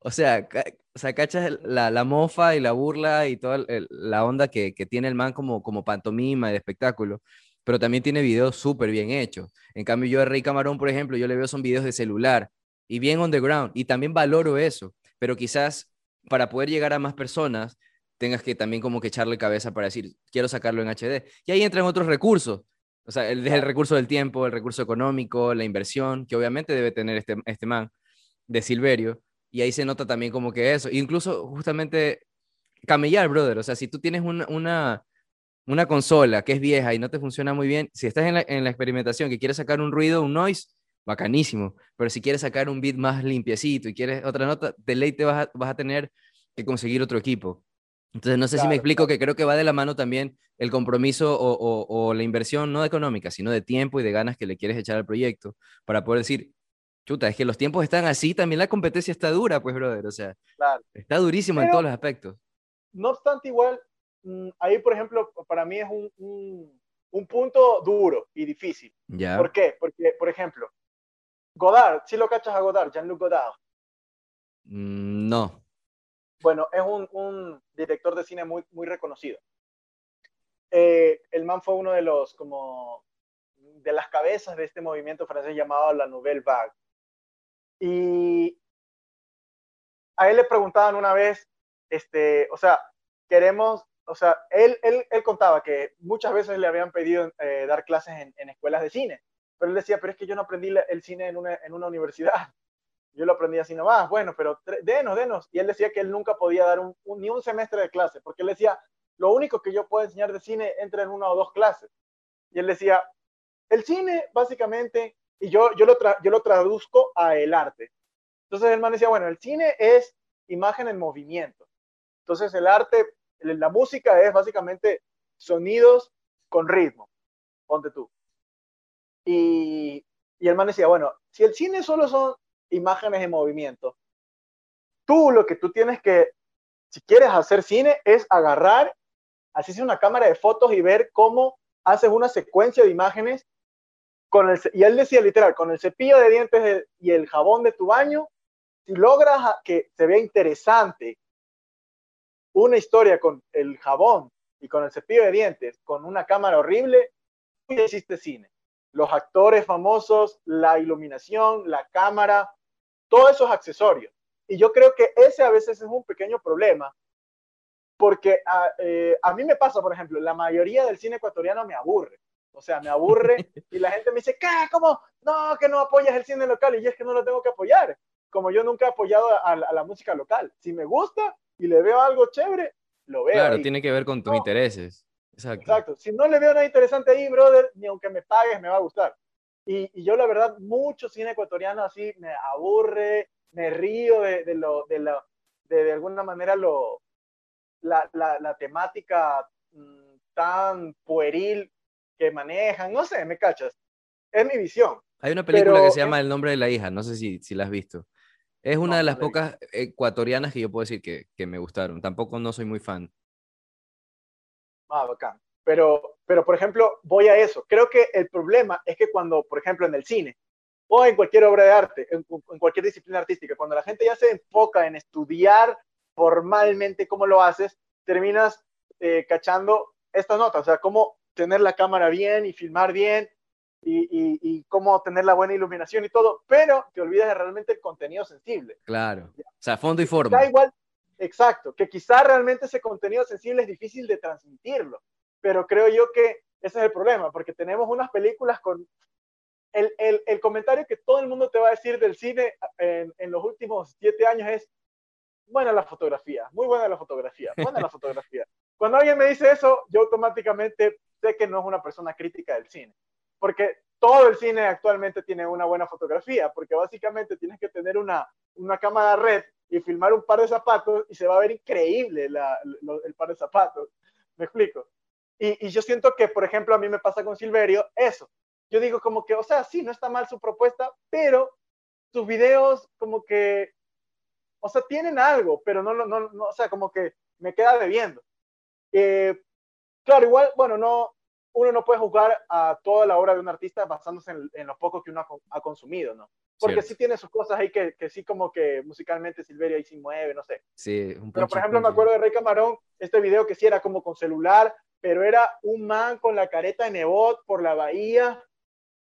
O sea, o sea cachas la, la, mofa y la burla y toda la onda que, que, tiene el man como, como pantomima de espectáculo, pero también tiene videos súper bien hechos. En cambio, yo a Rey Camarón, por ejemplo, yo le veo son videos de celular y bien on the ground, y también valoro eso, pero quizás para poder llegar a más personas, tengas que también como que echarle cabeza para decir, quiero sacarlo en HD. Y ahí entran otros recursos. O sea, el, el recurso del tiempo, el recurso económico, la inversión, que obviamente debe tener este, este man de Silverio. Y ahí se nota también como que eso. Incluso justamente camellar, brother. O sea, si tú tienes una, una, una consola que es vieja y no te funciona muy bien, si estás en la, en la experimentación que quieres sacar un ruido, un noise, bacanísimo. Pero si quieres sacar un beat más limpiecito y quieres otra nota, de ley te vas a, vas a tener que conseguir otro equipo. Entonces, no sé si me explico que creo que va de la mano también el compromiso o, la inversión, no económica, sino de tiempo y de ganas que le quieres echar al proyecto para poder decir, chuta, es que los tiempos están así, también la competencia está dura, pues, brother, o sea, está durísimo en todos los aspectos. No obstante, igual, mm, ahí, por ejemplo, para mí es un, un, punto duro y difícil. Ya. ¿Por qué? Porque, por ejemplo, Godard, si lo cachas a Godard, Jean-Luc Godard. Mm, no. Bueno, es un, director de cine muy, reconocido. Eh, el man fue uno de los, como, de las cabezas de este movimiento francés llamado la Nouvelle Vague. Y a él le preguntaban una vez, este, o sea, queremos, o sea, él, él, él contaba que muchas veces le habían pedido eh, dar clases en, en, escuelas de cine, pero él decía, pero es que yo no aprendí el cine en una, en una universidad yo lo aprendí así nomás, bueno, pero denos, denos. Y él decía que él nunca podía dar ni un semestre de clase, porque él decía, lo único que yo puedo enseñar de cine entra en una o dos clases. Y él decía, el cine básicamente, y yo, yo, lo, yo lo traduzco a el arte. Entonces el man decía, bueno, el cine es imagen en movimiento. Entonces el arte, la música es básicamente sonidos con ritmo. Ponte tú. Y, y el man decía, bueno, si el cine solo son imágenes en movimiento. Tú lo que tú tienes que, si quieres hacer cine, es agarrar, así sea una cámara de fotos y ver cómo haces una secuencia de imágenes con el, y él decía literal, con el cepillo de dientes y el jabón de tu baño, si logras que se vea interesante una historia con el jabón y con el cepillo de dientes, con una cámara horrible, tú hiciste cine. Los actores famosos, la iluminación, la cámara, todos esos accesorios. Y yo creo que ese a veces es un pequeño problema, porque a, eh, a, mí me pasa, por ejemplo, la mayoría del cine ecuatoriano me aburre. O sea, me aburre (laughs) y la gente me dice, ¿qué? ¿Cómo? No, que no apoyas el cine local. Y yo es que no lo tengo que apoyar. Como yo nunca he apoyado a, a la música local. Si me gusta y le veo algo chévere, lo veo. Claro, tiene que ver con tus intereses. Exacto. Exacto. Si no le veo nada interesante ahí, brother, ni aunque me pagues, me va a gustar. Y, yo la verdad, mucho cine ecuatoriano así me aburre, me río de, de lo, de, lo, de, de, alguna manera lo, la, la, la temática mmm, tan pueril que manejan, no sé, me cachas. Es mi visión. Hay una película Pero, que se llama El nombre de la hija, no sé si, si la has visto. Es una no, de las no pocas ecuatorianas que yo puedo decir que, que, me gustaron. Tampoco no soy muy fan. Ah, bacán. Pero, pero, por ejemplo, voy a eso. Creo que el problema es que cuando, por ejemplo, en el cine o en cualquier obra de arte, en, en cualquier disciplina artística, cuando la gente ya se enfoca en estudiar formalmente cómo lo haces, terminas eh, cachando esta nota, o sea, cómo tener la cámara bien y filmar bien y, y, y, cómo tener la buena iluminación y todo, pero te olvidas de realmente el contenido sensible. Claro, o sea, fondo y forma. Da igual, exacto, que quizá realmente ese contenido sensible es difícil de transmitirlo pero creo yo que ese es el problema, porque tenemos unas películas con... El, el, el comentario que todo el mundo te va a decir del cine en, en, los últimos siete años es, buena la fotografía, muy buena la fotografía, buena la (laughs) fotografía. Cuando alguien me dice eso, yo automáticamente sé que no es una persona crítica del cine, porque todo el cine actualmente tiene una buena fotografía, porque básicamente tienes que tener una, una cámara red y filmar un par de zapatos y se va a ver increíble la, lo, el par de zapatos. ¿Me explico? Y, y, yo siento que, por ejemplo, a mí me pasa con Silverio eso. yo digo como que, o sea, sí, no está mal su propuesta, pero sus videos como que, o sea, tienen algo, pero no, no, no o sea, como que me queda debiendo. Eh, claro, igual, bueno, no, uno no puede juzgar a toda la obra de un artista basándose en, lo poco que uno ha, consumido, ¿no? Porque sí tiene sus cosas ahí que, que, sí como que musicalmente Silveria ahí sí mueve, no sé. Sí, un Pero por ejemplo me acuerdo de Rey Camarón, este video que sí era como con celular, pero era un man con la careta de Nebot por la bahía.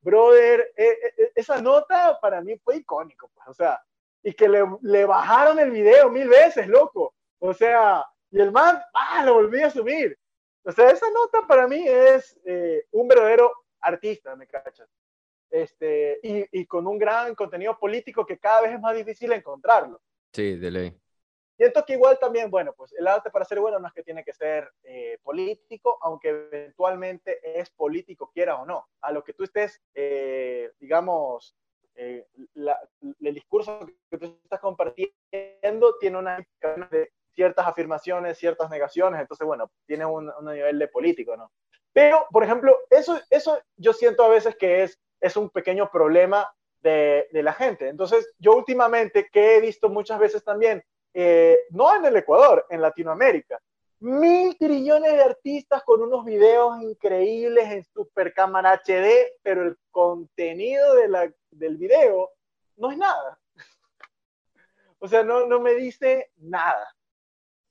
Brother, eh, eh, eh, esa nota para mí fue icónico, pues, o sea, y que le, le bajaron el video mil veces, loco. O sea, y el man, ah, lo volví a subir. O sea, esa nota para mí es eh, un verdadero artista, ¿me cachas? Este, y, y, con un gran contenido político que cada vez es más difícil encontrarlo. Sí, de ley. Siento que igual también, bueno, pues el arte para ser bueno no es que tiene que ser eh, político, aunque eventualmente es político, quiera o no. A lo que tú estés, eh, digamos, el discurso que tú estás compartiendo tiene una de ciertas afirmaciones, ciertas negaciones, entonces, bueno, tiene un, nivel de político, ¿no? Pero, por ejemplo, eso, eso yo siento a veces que es, es un pequeño problema de, de la gente. Entonces, yo últimamente, que he visto muchas veces también, eh, no en el Ecuador, en Latinoamérica, mil trillones de artistas con unos videos increíbles en super cámara HD, pero el contenido de la, del video no es nada. O sea, no, no me dice nada.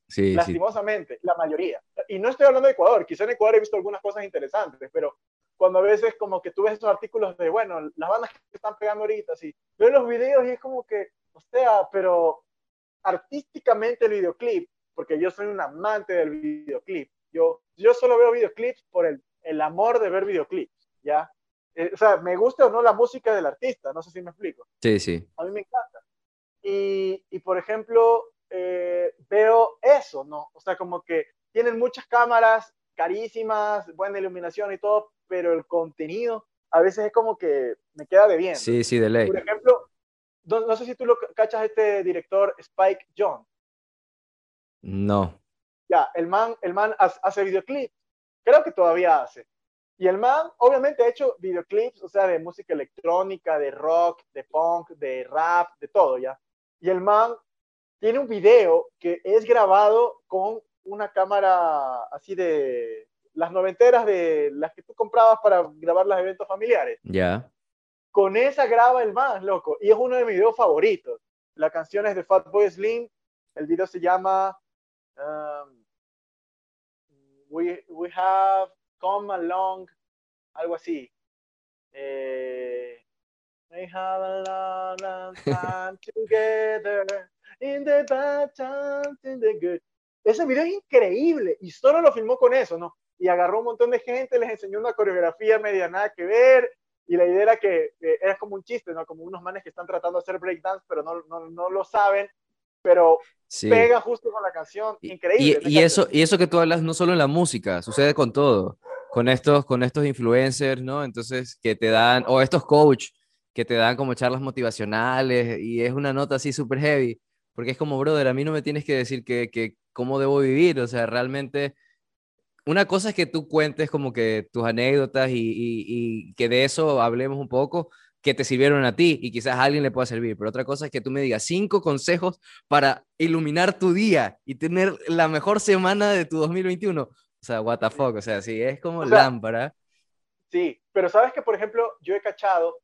Sí, lastimosamente, la mayoría. Y no estoy hablando de Ecuador, quizá en Ecuador he visto algunas cosas interesantes, pero cuando a veces como que tú ves esos artículos de, bueno, las bandas que están pegando ahorita, sí, veo los videos y es como que, o sea, pero artísticamente el videoclip, porque yo soy un amante del videoclip, yo, yo solo veo videoclips por el, el amor de ver videoclips, ¿ya? Eh, o sea, me gusta o no la música del artista, no sé si me explico. Sí, sí. A mí me encanta. Y, y por ejemplo, eh, veo eso, ¿no? O sea, como que tienen muchas cámaras carísimas, buena iluminación y todo, pero el contenido a veces es como que me queda de bien. Sí, sí, de ley. Por ejemplo, no, sé si tú lo cachas este director Spike John. No. Ya, el man, el man hace videoclips. Creo que todavía hace. Y el man, obviamente, ha hecho videoclips, o sea, de música electrónica, de rock, de punk, de rap, de todo, ¿ya? Y el man tiene un video que es grabado con una cámara así de las noventeras de las que tú comprabas para grabar los eventos familiares. Ya. Con esa graba el más, loco. Y es uno de mis videos favoritos. La canción es de Fatboy Slim. El video se llama um, we, we Have Come Along, algo así. Eh, have a long time together in the bad times, the good. Ese video es increíble y solo lo filmó con eso, ¿no? Y agarró un montón de gente, les enseñó una coreografía media nada que ver y la idea era que era como un chiste, ¿no? Como unos manes que están tratando de hacer breakdance, pero no, no, no lo saben, pero pega justo con la canción, increíble. Y, y eso, y eso que tú hablas no solo en la música, sucede con todo, con estos, con estos influencers, ¿no? Entonces, que te dan, o estos coach, que te dan como charlas motivacionales y es una nota así súper heavy porque es como, brother, a mí no me tienes que decir que, que cómo debo vivir, o sea, realmente una cosa es que tú cuentes como que tus anécdotas y, y, que de eso hablemos un poco, que te sirvieron a ti y quizás a alguien le pueda servir, pero otra cosa es que tú me digas cinco consejos para iluminar tu día y tener la mejor semana de tu 2021. O sea, what the fuck, o sea, sí, es como lámpara. Sí, pero sabes que, por ejemplo, yo he cachado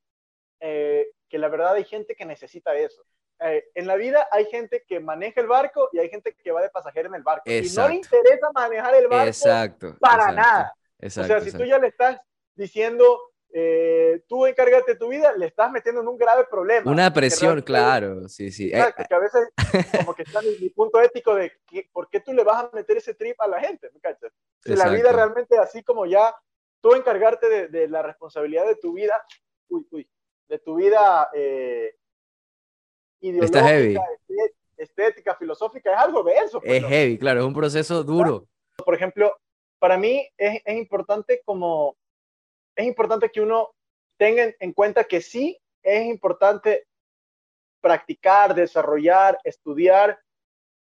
eh, que la verdad hay gente que necesita eso. Eh, en la vida hay gente que maneja el barco y hay gente que va de pasajero en el barco. Y no le interesa manejar el barco exacto, para nada. o sea, si tú ya le estás diciendo, eh, tú encárgate de tu vida, le estás metiendo en un grave problema. Una presión, claro, sí, sí. Eh, que a veces como que está en mi punto ético de que, por qué tú le vas a meter ese trip a la gente, ¿me cachas? Si la vida realmente así como ya tú encargarte de, de, la responsabilidad de tu vida, uy, uy, de tu vida eh, ideológica, heavy. estética, filosófica, es algo denso. Pues, es heavy, claro, es un proceso duro. Por ejemplo, para mí es, es, importante como, es importante que uno tenga en cuenta que sí es importante practicar, desarrollar, estudiar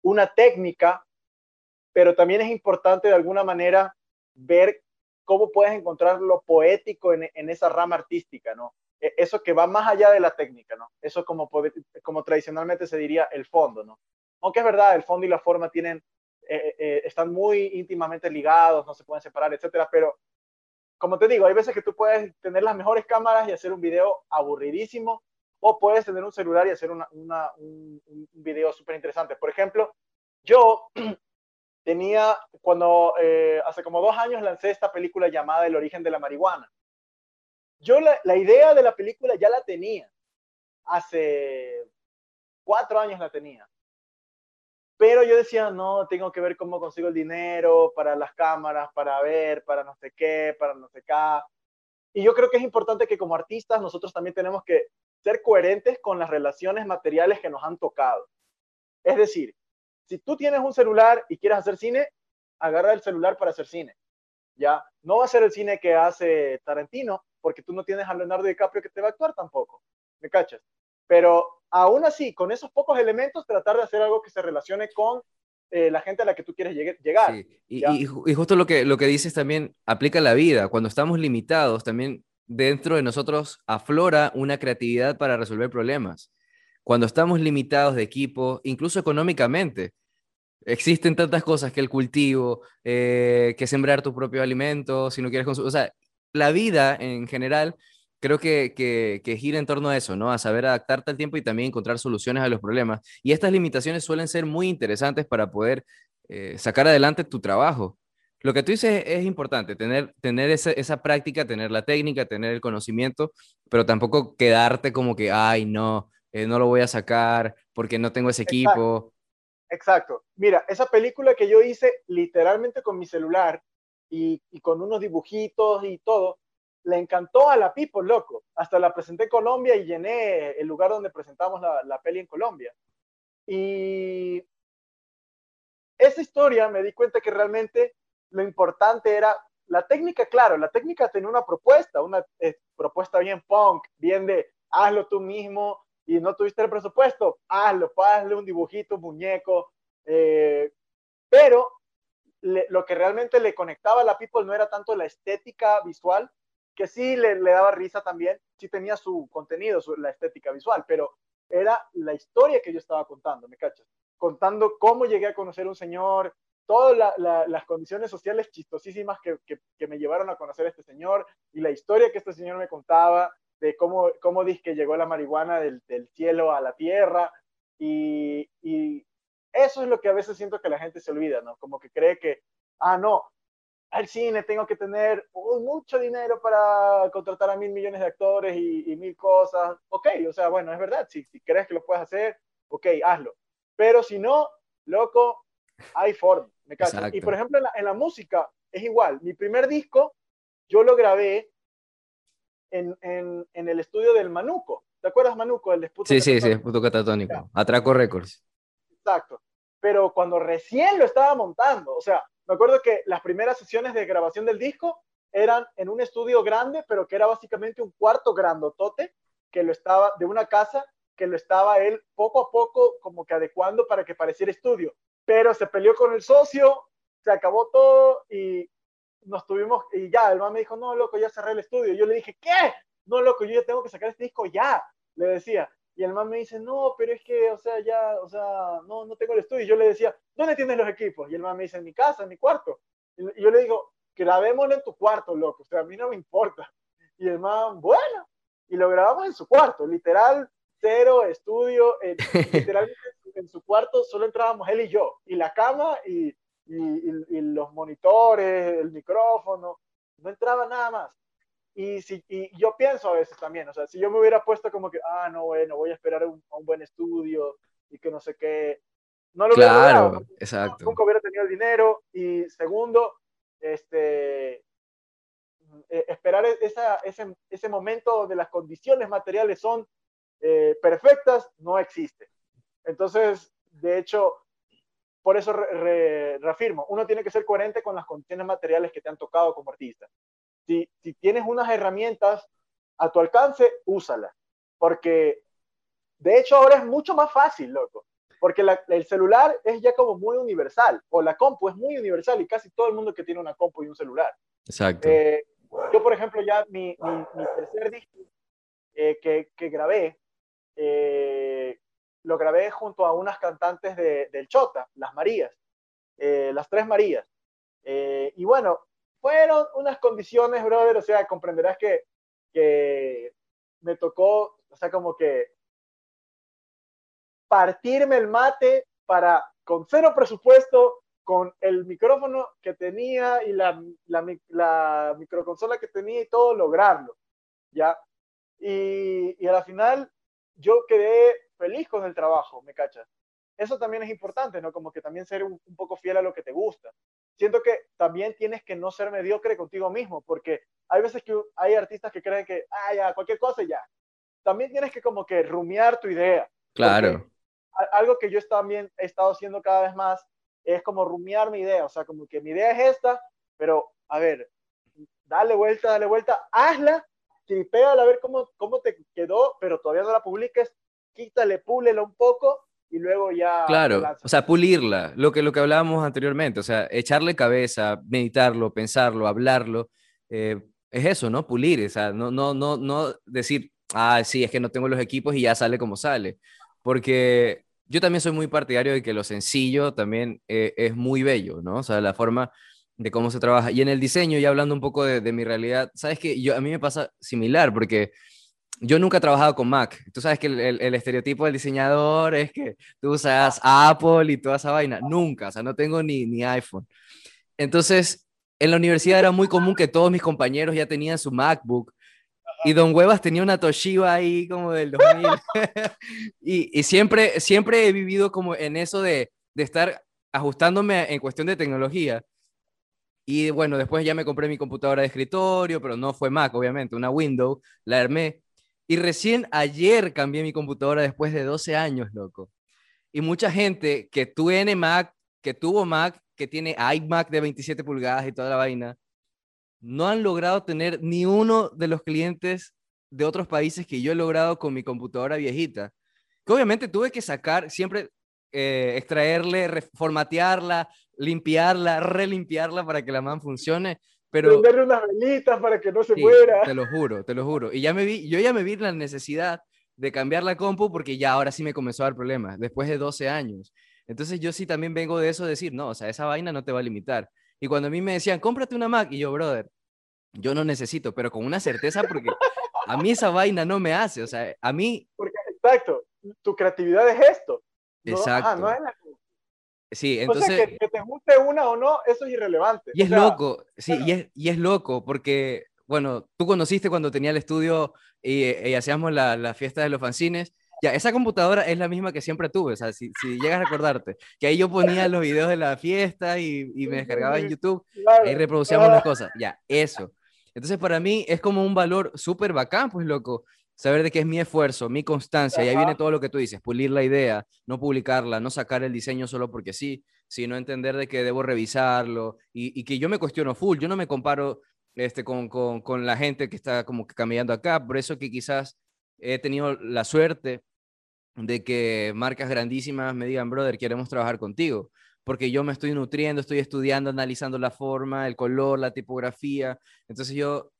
una técnica, pero también es importante de alguna manera ver cómo puedes encontrar lo poético en, en esa rama artística, ¿no? E, eso que va más allá de la técnica, ¿no? Eso como, como tradicionalmente se diría el fondo, ¿no? Aunque es verdad, el fondo y la forma tienen, eh, eh, están muy íntimamente ligados, no se pueden separar, etcétera, pero como te digo, hay veces que tú puedes tener las mejores cámaras y hacer un video aburridísimo, o puedes tener un celular y hacer una, un, un, video súper interesante. Por ejemplo, yo (clears throat) tenía, cuando eh, hace como dos años lancé esta película llamada El origen de la marihuana. Yo la, idea de la película ya la tenía, hace cuatro años la tenía. Pero yo decía, no, tengo que ver cómo consigo el dinero para las cámaras, para ver, para no sé qué, para no sé qué. Y yo creo que es importante que como artistas nosotros también tenemos que ser coherentes con las relaciones materiales que nos han tocado. Es decir, si tú tienes un celular y quieres hacer cine, agarra el celular para hacer cine. Ya, no va a ser el cine que hace Tarantino, porque tú no tienes a Leonardo DiCaprio que te va a actuar tampoco. ¿Me cachas? Pero aún así, con esos pocos elementos, tratar de hacer algo que se relacione con eh, la gente a la que tú quieres llegar. Sí. Y, y, y, justo lo que, lo que dices también aplica a la vida. Cuando estamos limitados, también dentro de nosotros aflora una creatividad para resolver problemas. Cuando estamos limitados de equipo, incluso económicamente, existen tantas cosas que el cultivo, eh, que sembrar tu propio alimento, si no quieres consumir, o sea, la vida en general creo que, que, gira en torno a eso, ¿no? A saber adaptarte al tiempo y también encontrar soluciones a los problemas. Y estas limitaciones suelen ser muy interesantes para poder eh, sacar adelante tu trabajo. Lo que tú dices es, importante, tener, tener esa, esa, práctica, tener la técnica, tener el conocimiento, pero tampoco quedarte como que, ay, no, eh, no lo voy a sacar porque no tengo ese equipo. Exacto. Mira, esa película que yo hice literalmente con mi celular y, con unos dibujitos y todo, le encantó a la People, loco. Hasta la presenté en Colombia y llené el lugar donde presentamos la, la peli en Colombia. Y esa historia me di cuenta que realmente lo importante era la técnica, claro, la técnica tenía una propuesta, una eh, propuesta bien punk, bien de hazlo tú mismo y no tuviste el presupuesto, hazlo, hazle un dibujito, un muñeco, eh, pero lo que realmente le conectaba a la people no era tanto la estética visual, que sí le, daba risa también, sí tenía su contenido, su, la estética visual, pero era la historia que yo estaba contando, ¿me cachas? Contando cómo llegué a conocer un señor, todas la, la, las condiciones sociales chistosísimas que, que, que, me llevaron a conocer a este señor y la historia que este señor me contaba de cómo, cómo dice que llegó la marihuana del, del cielo a la tierra y, y, eso es lo que a veces siento que la gente se olvida, ¿no? Como que cree que, ah, no, al cine tengo que tener mucho dinero para contratar a mil millones de actores y, y mil cosas. Ok, o sea, bueno, es verdad, si, si crees que lo puedes hacer, ok, hazlo. Pero si no, loco, hay forma. ¿me y por ejemplo, en la, en la, música es igual. Mi primer disco yo lo grabé en, en, en el estudio del Manuco. ¿Te acuerdas, Manuco? El sí, sí, sí, disputo catatónico. Atraco Records. Exacto. Pero cuando recién lo estaba montando, o sea, me acuerdo que las primeras sesiones de grabación del disco eran en un estudio grande, pero que era básicamente un cuarto grandotote que lo estaba de una casa que lo estaba él poco a poco como que adecuando para que pareciera estudio pero se peleó con el socio, se acabó todo y nos tuvimos, y ya, el man me dijo, no, loco, ya cerré el estudio. Yo le dije, ¿qué? No, loco, yo ya tengo que sacar este disco ya, le decía. Y el man me dice, no, pero es que, o sea, ya, o sea, no, no tengo el estudio. Y yo le decía, ¿dónde tienes los equipos? Y el man me dice, en mi casa, en mi cuarto. Y yo le digo, grabémoslo en tu cuarto, loco, o sea, a mí no me importa. Y el man, bueno, y lo grabamos en su cuarto, literal, cero estudio, eh, (laughs) literalmente en su cuarto solo entrábamos él y yo, y la cama y, y, y, los monitores, el micrófono, no entraba nada más. Y, si, y yo pienso a veces también, o sea, si yo me hubiera puesto como que, ah, no, bueno, voy a esperar a un, a un buen estudio y que no sé qué, no lo claro, hubiera logrado, exacto. Nunca hubiera tenido el dinero. Y segundo, este, eh, esperar esa, ese, ese momento donde las condiciones materiales son eh, perfectas no existe. Entonces, de hecho, por eso re, re, reafirmo, uno tiene que ser coherente con las condiciones materiales que te han tocado como artista. Si, si tienes unas herramientas a tu alcance, úsalas. Porque, de hecho, ahora es mucho más fácil, loco. Porque la, el celular es ya como muy universal, o la compu es muy universal y casi todo el mundo que tiene una compu y un celular. Exacto. Eh, yo, por ejemplo, ya mi, mi, tercer disco eh, que, que, grabé, eh, lo grabé junto a unas cantantes de, del Chota, las Marías, las tres Marías. y bueno, fueron unas condiciones, brother, o sea, comprenderás que, que me tocó, o sea, como que partirme el mate para, con cero presupuesto, con el micrófono que tenía y la, la, la microconsola que tenía y todo, lograrlo, ¿ya? Y, y a la final yo quedé feliz con el trabajo, ¿me cachas? Eso también es importante, ¿no? Como que también ser un, un poco fiel a lo que te gusta. Siento que también tienes que no ser mediocre contigo mismo, porque hay veces que hay artistas que creen que, ah, ya, cualquier cosa ya. También tienes que como que rumiar tu idea. Claro. Algo que yo también he estado haciendo cada vez más es como rumiar mi idea, o sea, como que mi idea es esta, pero a ver, dale vuelta, dale vuelta, hazla, tripéala a ver cómo, cómo te quedó, pero todavía no la publiques, quítale, púlela un poco y luego ya... Claro, o sea, pulirla, lo que, lo que hablábamos anteriormente, o sea, echarle cabeza, meditarlo, pensarlo, hablarlo, eh, es eso, ¿no? Pulir, o sea, no, no, no, no decir, ah, sí, es que no tengo los equipos y ya sale como sale, porque yo también soy muy partidario de que lo sencillo también eh, es muy bello, ¿no? O sea, la forma de cómo se trabaja. Y en el diseño, ya hablando un poco de, mi realidad, sabes que yo, a mí me pasa similar, porque yo nunca he trabajado con Mac. Tú sabes que el, estereotipo del diseñador es que tú usas Apple y toda esa vaina. Nunca, o sea, no tengo ni, ni iPhone. Entonces, en la universidad era muy común que todos mis compañeros ya tenían su MacBook y Don Huevas tenía una Toshiba ahí como del 2000. (laughs) y, y, siempre, siempre he vivido como en eso de, de estar ajustándome en cuestión de tecnología. Y bueno, después ya me compré mi computadora de escritorio, pero no fue Mac, obviamente, una Windows, la armé. Y recién ayer cambié mi computadora después de 12 años, loco. Y mucha gente que tuvo Mac, que tuvo Mac, que tiene iMac de 27 pulgadas y toda la vaina, no han logrado tener ni uno de los clientes de otros países que yo he logrado con mi computadora viejita. Que obviamente tuve que sacar, siempre eh, extraerle, reformatearla, limpiarla, relimpiarla para que la man funcione. Pero Prenderle unas velitas para que no se muera. Te lo juro, te lo juro. Y ya me vi, yo ya me vi la necesidad de cambiar la compu porque ya ahora sí me comenzó a dar problemas, después de 12 años. Entonces yo sí también vengo de eso, de decir, no, o sea, esa vaina no te va a limitar. Y cuando a mí me decían, cómprate una Mac, y yo, brother, yo no necesito, pero con una certeza porque a mí esa vaina no me hace, o sea, a mí... Porque, exacto, tu creatividad es esto. exacto. no es la... Sí, entonces... que, te guste una o no, eso es irrelevante. Y es loco, sí, y, es, y es loco porque, bueno, tú conociste cuando tenía el estudio y, y hacíamos la, la fiesta de los fanzines ya, esa computadora es la misma que siempre tuve, o sea, si, si llegas a recordarte, que ahí yo ponía los videos de la fiesta y, y me descargaba en YouTube, ahí reproducíamos las (laughs) cosas, ya, eso. Entonces, para mí es como un valor súper bacán, pues, loco, saber de que es mi esfuerzo, mi constancia, y ahí viene todo lo que tú dices, pulir la idea, no publicarla, no sacar el diseño solo porque sí, sino entender de que debo revisarlo y, y que yo me cuestiono full, yo no me comparo este, con, con, con la gente que está como que caminando acá, por eso que quizás he tenido la suerte de que marcas grandísimas me digan, brother, queremos trabajar contigo, porque yo me estoy nutriendo, estoy estudiando, analizando la forma, el color, la tipografía. Entonces yo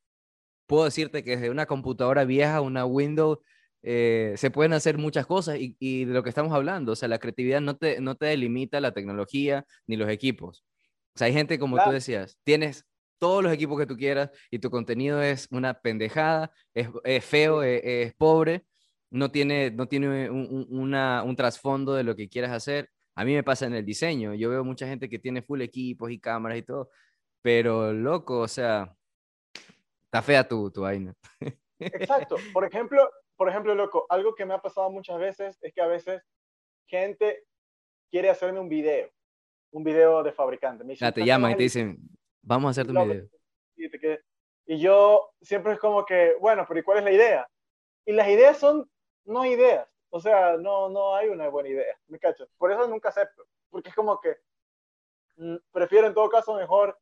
puedo decirte que desde una computadora vieja, una Windows, eh, se pueden hacer muchas cosas y, de lo que estamos hablando, o sea, la creatividad no te, no te delimita la tecnología ni los equipos. O sea, hay gente como tú decías, tienes todos los equipos que tú quieras y tu contenido es una pendejada, es, feo, es, pobre, no tiene, no tiene un, una, un trasfondo de lo que quieras hacer. A mí me pasa en el diseño, yo veo mucha gente que tiene full equipos y cámaras y todo, pero loco, o sea, está fea tu, tu vaina. Exacto. Por ejemplo, por ejemplo, loco, algo que me ha pasado muchas veces es que a veces gente quiere hacerme un video, un video de fabricante. Me te llaman y te dicen, Vamos a hacerte un video. Y yo siempre es como que, bueno, pero ¿y cuál es la idea? Y las ideas son no ideas. O sea, no, no hay una buena idea. ¿Me cacho? Por eso nunca acepto. Porque es como que mm, prefiero en todo caso mejor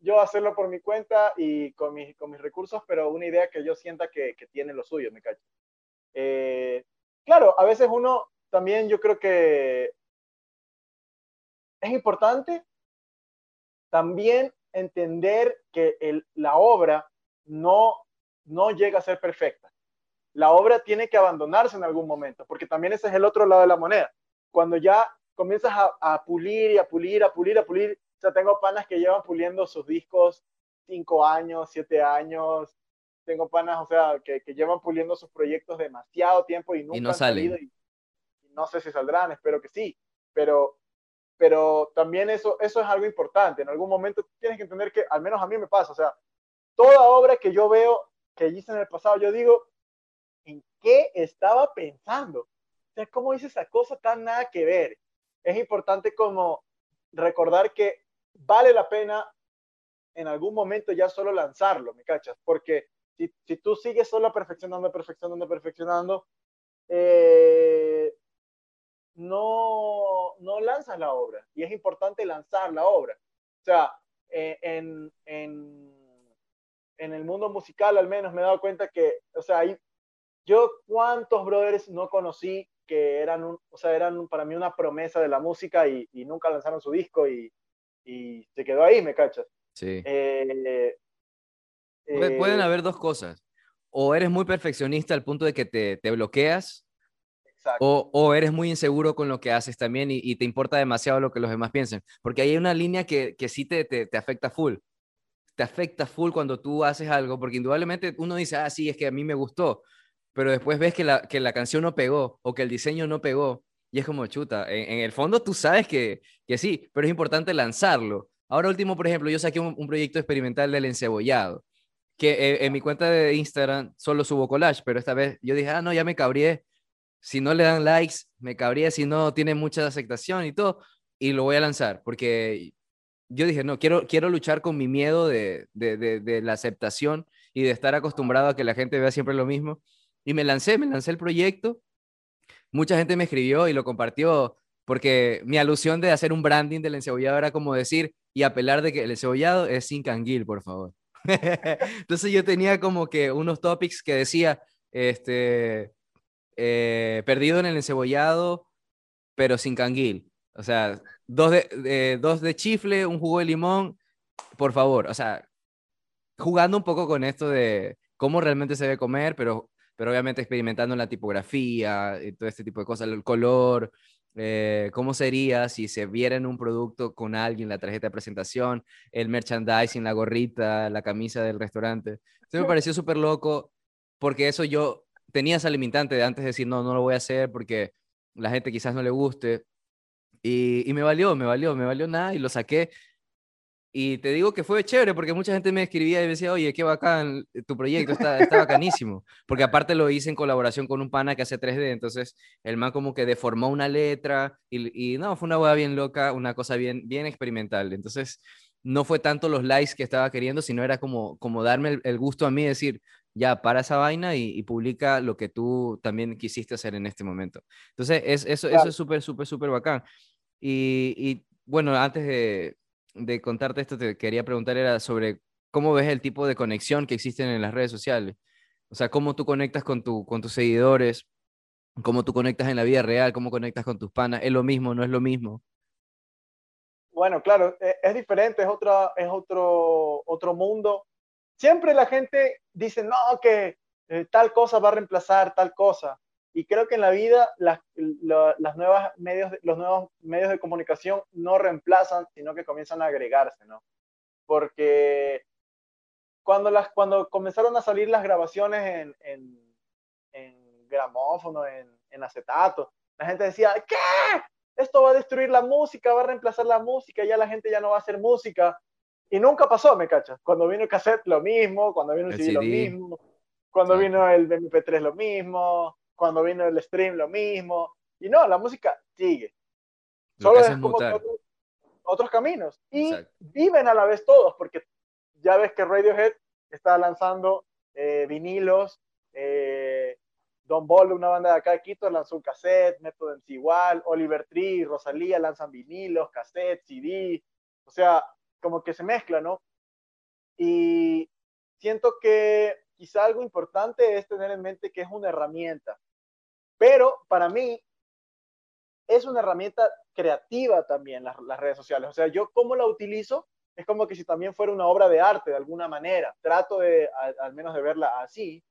yo hacerlo por mi cuenta y con, mis, con mis recursos, pero una idea que yo sienta que, que tiene lo suyo, ¿me cacho? Eh, claro, a veces uno también yo creo que es importante también entender que la obra no, no llega a ser perfecta. La obra tiene que abandonarse en algún momento, porque también ese es el otro lado de la moneda. Cuando ya comienzas a, pulir y a pulir, a pulir, a pulir, o sea, tengo panas que llevan puliendo sus discos cinco años, siete años, tengo panas, o sea, que, llevan puliendo sus proyectos demasiado tiempo y nunca no han salido. Y, no sé si saldrán, espero que sí, pero, pero también eso, eso es algo importante. En algún momento tienes que entender que, al menos a mí me pasa, o sea, toda obra que yo veo que hice en el pasado, yo digo, ¿en qué estaba pensando? O sea, ¿cómo hice esa cosa tan nada que ver? Es importante como recordar que vale la pena en algún momento ya solo lanzarlo, ¿me cachas? Porque si, si tú sigues solo perfeccionando, perfeccionando, perfeccionando, eh, no, no lanzas la obra. Y es importante lanzar la obra. O sea, eh, en, en, en, el mundo musical al menos me he dado cuenta que, o sea, hay, yo cuántos brothers no conocí que eran, un, o sea, eran para mí una promesa de la música y, y nunca lanzaron su disco y, y, se quedó ahí, ¿me cachas? Sí. Pueden eh, haber dos cosas. O eres muy perfeccionista al punto de que te, te bloqueas, o, o, eres muy inseguro con lo que haces también y, y, te importa demasiado lo que los demás piensen. Porque hay una línea que, que sí te, te, te, afecta full. Te afecta full cuando tú haces algo, porque indudablemente uno dice, ah, sí, es que a mí me gustó, pero después ves que la, que la canción no pegó o que el diseño no pegó. Y es como chuta, en, en el fondo tú sabes que, que sí, pero es importante lanzarlo. Ahora último, por ejemplo, yo saqué un, un proyecto experimental del encebollado que eh, en mi cuenta de Instagram solo subo collage, pero esta vez yo dije, ah, no, ya me cabrié. Si no le dan likes, me cabría, si no tiene mucha aceptación y todo, y lo voy a lanzar, porque yo dije, no, quiero, quiero luchar con mi miedo de, de, de, la aceptación y de estar acostumbrado a que la gente vea siempre lo mismo. Y me lancé, me lancé el proyecto. Mucha gente me escribió y lo compartió, porque mi alusión de hacer un branding del encebollado era como decir y apelar de que el encebollado es sin canguil, por favor. (laughs) Entonces yo tenía como que unos topics que decía, este, eh, perdido en el encebollado, pero sin canguil. O sea, dos de, dos de chifle, un jugo de limón, por favor. O sea, jugando un poco con esto de cómo realmente se debe comer, pero, pero obviamente experimentando en la tipografía y todo este tipo de cosas, el color, eh, cómo sería si se viera en un producto con alguien la tarjeta de presentación, el merchandising, la gorrita, la camisa del restaurante. Eso me pareció súper loco porque eso yo tenía esa limitante de antes de decir, no, no lo voy a hacer porque la gente quizás no le guste. Y, y me valió, me valió, me valió nada y lo saqué. Y te digo que fue chévere porque mucha gente me escribía y me decía, oye, qué bacán, eh, tu proyecto está, está bacanísimo. Porque aparte lo hice en colaboración con un pana que hace 3D, entonces el man como que deformó una letra y, y no, fue una hueá bien loca, una cosa bien, bien experimental. Entonces no fue tanto los likes que estaba queriendo, sino era como, como darme el, gusto a mí de decir, ya, para esa vaina y, publica lo que tú también quisiste hacer en este momento. Entonces, es, eso, eso es súper, súper, súper bacán. Y, y bueno, antes de, de contarte esto, te quería preguntar era sobre cómo ves el tipo de conexión que existen en las redes sociales. O sea, cómo tú conectas con, tu, con tus seguidores, cómo tú conectas en la vida real, cómo conectas con tus panas. ¿Es lo mismo, no es lo mismo? Bueno, claro, e, es, diferente, es, otra, es otro, otro mundo. Siempre la gente dice, no, que eh, tal cosa va a reemplazar tal cosa. Y creo que en la vida las, las nuevas medios, los nuevos medios de comunicación no reemplazan, sino que comienzan a agregarse, ¿no? Porque cuando, las, cuando comenzaron a salir las grabaciones en, en, en gramófono, en, en acetato, la gente decía, ¿qué? Esto va a destruir la música, va a reemplazar la música, ya la gente ya no va a hacer música. Y nunca pasó, me cachas. Cuando vino el cassette, lo mismo. Cuando vino el, CD, lo mismo. Cuando vino el MP3, lo mismo cuando vino el stream lo mismo. Y no, la música sigue. Solo es como otros, caminos. Y viven a la vez todos, porque ya ves que Radiohead está lanzando eh, vinilos. Eh, Don Bolo, una banda de acá de Quito, lanzó un cassette, Método MC igual, Oliver Tree, Rosalía lanzan vinilos, cassette, CD, o sea, como que se mezcla, ¿no? Y siento que quizá algo importante es tener en mente que es una herramienta. Pero para mí es una herramienta creativa también las, redes sociales. O sea, yo cómo la utilizo es como que si también fuera una obra de arte de alguna manera. Trato de, al, menos de verla así.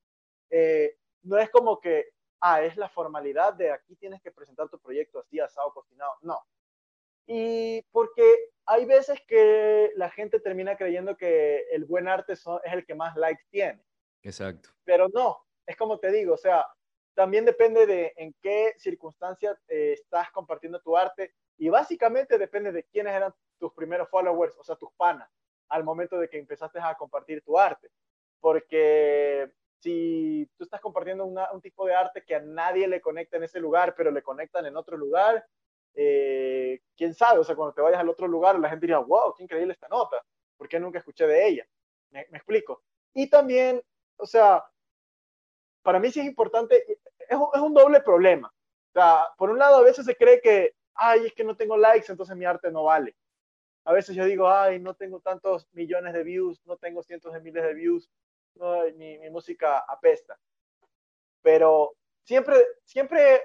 Eh, no es como que, ah, es la formalidad de aquí tienes que presentar tu proyecto así, asado, cocinado. No. Y porque hay veces que la gente termina creyendo que el buen arte es el que más likes tiene. Exacto. Pero no, es como te digo, o sea, también depende de en qué circunstancias eh, estás compartiendo tu arte y básicamente depende de quiénes eran tus primeros followers, o sea, tus panas, al momento de que empezaste a compartir tu arte. Porque si tú estás compartiendo un tipo de arte que a nadie le conecta en ese lugar, pero le conectan en otro lugar, eh, quién sabe, o sea, cuando te vayas al otro lugar, la gente diría, wow, qué increíble esta nota, ¿por qué nunca escuché de ella? Me, me explico. Y también, o sea, para mí sí es importante, es un, es un doble problema. O sea, por un lado, a veces se cree que, ay, es que no tengo likes, entonces mi arte no vale. A veces yo digo, ay, no tengo tantos millones de views, no tengo cientos de miles de views, mi, mi música apesta. Pero siempre, siempre,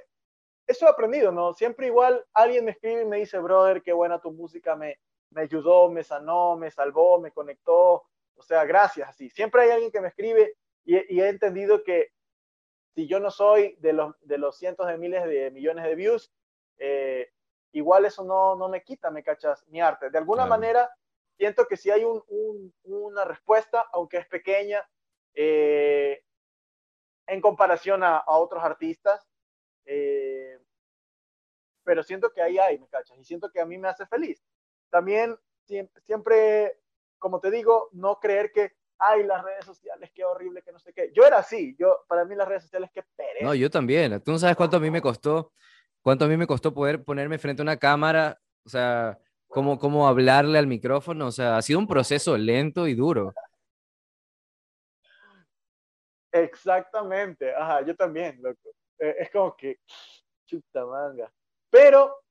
eso he aprendido, ¿no? Siempre igual alguien me escribe y me dice, brother, qué buena tu música, me, me ayudó, me sanó, me salvó, me conectó. O sea, gracias, así. Siempre hay alguien que me escribe y, y he entendido que si yo no soy de los, de los cientos de miles de millones de views, eh, igual eso no, no me quita, me cachas, mi arte. De alguna manera, siento que si hay un, una respuesta, aunque es pequeña, eh, en comparación a, otros artistas, eh, pero siento que ahí hay, me cachas, y siento que a mí me hace feliz. También siempre, como te digo, no creer que ay, las redes sociales, qué horrible, que no sé qué. Yo era así, yo, para mí las redes sociales, qué pereza. No, yo también. Tú no sabes cuánto a mí me costó, cuánto a mí me costó poder ponerme frente a una cámara, o sea, cómo, cómo hablarle al micrófono, o sea, ha sido un proceso lento y duro. Exactamente, ajá, yo también, loco. Eh, es como que, chuta manga. Pero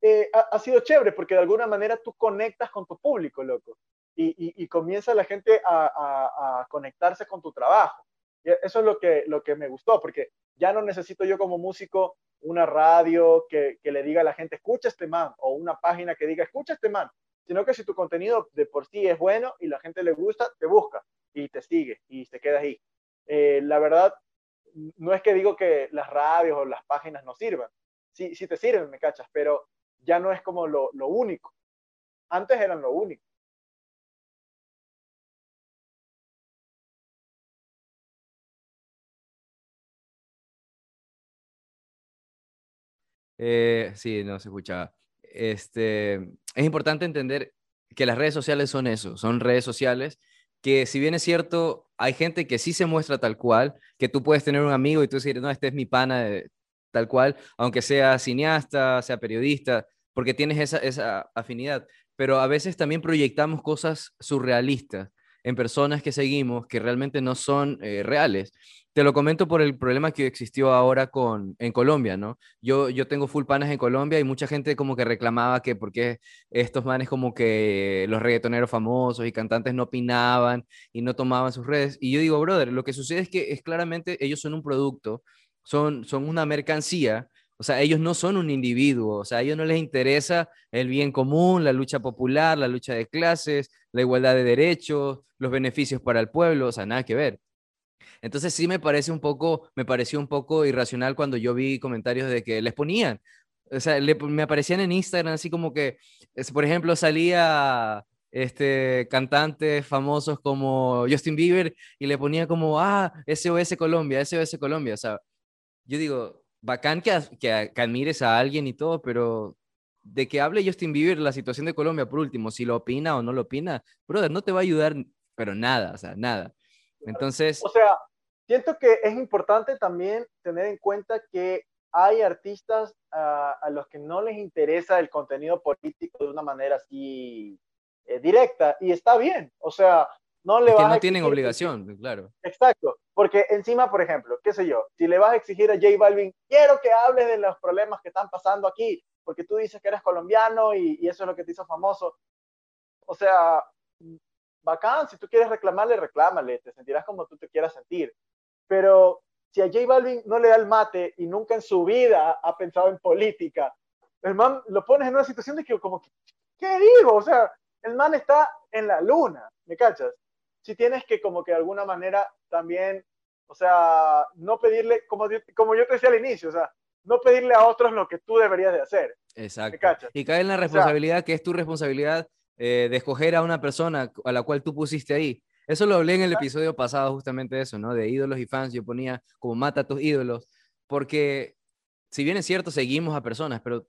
eh, ha, ha, sido chévere porque de alguna manera tú conectas con tu público, loco y, comienza la gente a, conectarse con tu trabajo. Eso es lo que, me gustó, porque ya no necesito yo como músico una radio que, le diga a la gente, escucha este man, o una página que diga, escucha este man, sino que si tu contenido de por sí es bueno y la gente le gusta, te busca y te sigue y se queda ahí. Eh, la verdad, no es que digo que las radios o las páginas no sirvan. Sí, sí te sirven, me cachas, pero ya no es como lo único. Antes eran lo único. Eh, sí, no se escuchaba. Este, es importante entender que las redes sociales son eso, son redes sociales que si bien es cierto, hay gente que sí se muestra tal cual, que tú puedes tener un amigo y tú decir, no, este es mi pana tal cual, aunque sea cineasta, sea periodista, porque tienes esa, esa afinidad, pero a veces también proyectamos cosas surrealistas en personas que seguimos que realmente no son eh, reales. Te lo comento por el problema que existió ahora con, en Colombia, ¿no? Yo, yo tengo full panas en Colombia y mucha gente como que reclamaba que porque estos manes como que los reggaetoneros famosos y cantantes no opinaban y no tomaban sus redes. Y yo digo, brother, lo que sucede es que es claramente ellos son un producto, son, son una mercancía o sea, ellos no son un individuo, o sea, a ellos no les interesa el bien común, la lucha popular, la lucha de clases, la igualdad de derechos, los beneficios para el pueblo, o sea, nada que ver. Entonces sí me parece un poco, me pareció un poco irracional cuando yo vi comentarios de que les ponían, o sea, me aparecían en Instagram así como que, por ejemplo, salía este, cantantes famosos como Justin Bieber y le ponía como, ah, SOS Colombia, SOS Colombia, o sea, yo digo, bacán que, que, que admires a alguien y todo, pero de que hable Justin Bieber la situación de Colombia, por último, si lo opina o no lo opina, brother, no te va a ayudar, pero nada, o sea, nada. Entonces... O sea, siento que es importante también tener en cuenta que hay artistas a los que no les interesa el contenido político de una manera así eh, directa y está bien. O sea, no le es que no tienen obligación, claro. Exacto, porque encima, por ejemplo, qué sé yo, si le vas a exigir a J Balvin, quiero que hables de los problemas que están pasando aquí, porque tú dices que eres colombiano y, y eso es lo que te hizo famoso. O sea, bacán, si tú quieres reclamarle, reclámale, te sentirás como tú te quieras sentir. Pero si a J Balvin no le da el mate y nunca en su vida ha pensado en política, el man lo pones en una situación de que como, ¿qué digo? O sea, el man está en la luna, ¿me cachas? Si tienes que como que de alguna manera también, o sea, no pedirle, como, como yo te decía al inicio, o sea, no pedirle a otros lo que tú deberías de hacer. Exacto. Y cae en la responsabilidad que es tu responsabilidad eh, de escoger a una persona a la cual tú pusiste ahí. Eso lo hablé en el episodio pasado, justamente eso, ¿no? De ídolos y fans. Yo ponía como mata a tus ídolos, porque si bien es cierto, seguimos a personas, pero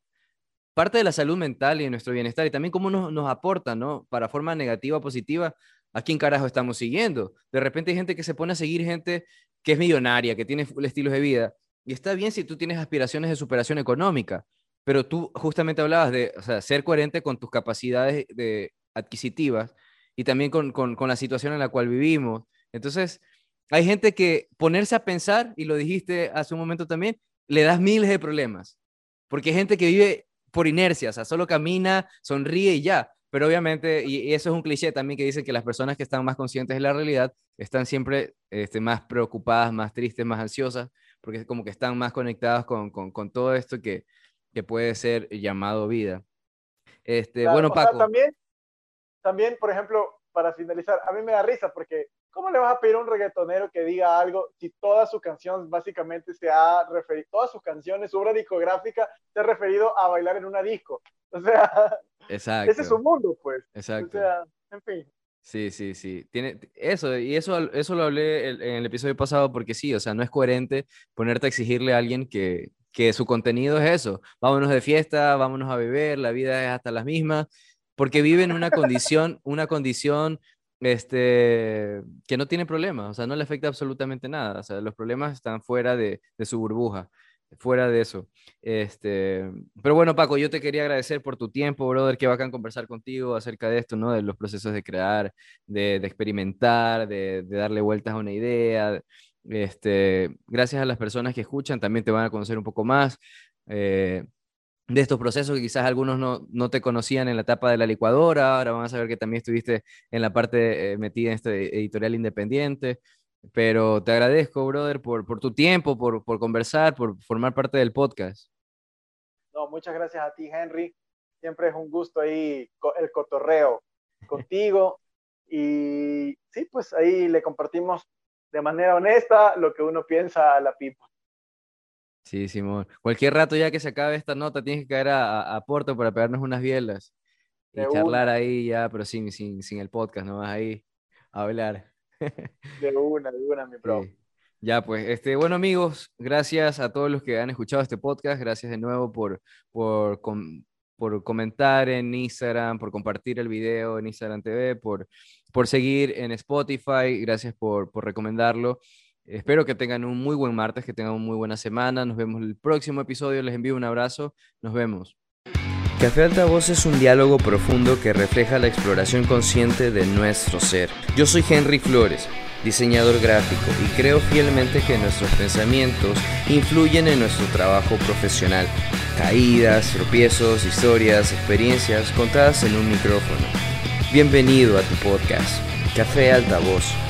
parte de la salud mental y de nuestro bienestar y también cómo nos, nos aporta, ¿no? Para forma negativa o positiva, ¿a quién carajo estamos siguiendo? De repente hay gente que se pone a seguir gente que es millonaria, que tiene estilos de vida. Y está bien si tú tienes aspiraciones de superación económica, pero tú justamente hablabas de ser coherente con tus capacidades de, adquisitivas y también con, la situación en la cual vivimos. Entonces, hay gente que ponerse a pensar, y lo dijiste hace un momento también, le das miles de problemas, porque hay gente que vive por inercia, o sea, solo camina, sonríe y ya. Pero obviamente, y, eso es un cliché también que dice que las personas que están más conscientes de la realidad están siempre este, más preocupadas, más tristes, más ansiosas, porque es como que están más conectadas con, con, con todo esto que, que puede ser llamado vida. Este, bueno, Paco. también, también, por ejemplo, para finalizar, a mí me da risa porque ¿cómo le vas a pedir a un reggaetonero que diga algo si toda su canción básicamente se ha referido, todas sus canciones, su obra discográfica se ha referido a bailar en una disco? (laughs) O sea, Exacto. ese es su mundo, pues. Exacto. O sea, en fin. Sí, sí, sí. Tiene eso, y eso, eso lo hablé en el episodio pasado porque sí, o sea, no es coherente ponerte a exigirle a alguien que, que su contenido es eso, vámonos de fiesta, vámonos a beber, la vida es hasta las mismas, porque viven una condición, una condición este, que no tiene problemas, o sea, no le afecta absolutamente nada, o sea, los problemas están fuera de, de su burbuja, fuera de eso. Este, pero bueno, Paco, yo te quería agradecer por tu tiempo, brother, que bacán conversar contigo acerca de esto, ¿no? De los procesos de crear, de, de experimentar, de, de, darle vueltas a una idea, este, gracias a las personas que escuchan, también te van a conocer un poco más eh, de estos procesos que quizás algunos no, no, te conocían en la etapa de la licuadora, ahora van a saber que también estuviste en la parte eh, metida en este editorial independiente. Pero te agradezco, brother, por, por tu tiempo, por, por conversar, por formar parte del podcast. No, muchas gracias a ti, Henry. Siempre es un gusto ahí el cotorreo (laughs) contigo. Y sí, pues ahí le compartimos de manera honesta lo que uno piensa a la pipa. Sí, Simón. Cualquier rato ya que se acabe esta nota, tienes que caer a, a, Porto para pegarnos unas bielas y charlar ahí ya, pero sin, sin, sin el podcast, no vas ahí a hablar. De una, de una, mi (laughs) bro. Ya, pues, este, bueno, amigos, gracias a todos los que han escuchado este podcast. Gracias de nuevo por, por, por comentar en Instagram, por compartir el video en Instagram TV, por, por seguir en Spotify, gracias por, por recomendarlo. Espero que tengan un muy buen martes, que tengan una muy buena semana. Nos vemos en el próximo episodio. Les envío un abrazo. Nos vemos. Café Altavoz es un diálogo profundo que refleja la exploración consciente de nuestro ser. Yo soy Henry Flores, diseñador gráfico, y creo fielmente que nuestros pensamientos influyen en nuestro trabajo profesional caídas, tropiezos, historias, experiencias contadas en un micrófono. Bienvenido a tu podcast, Café Altavoz.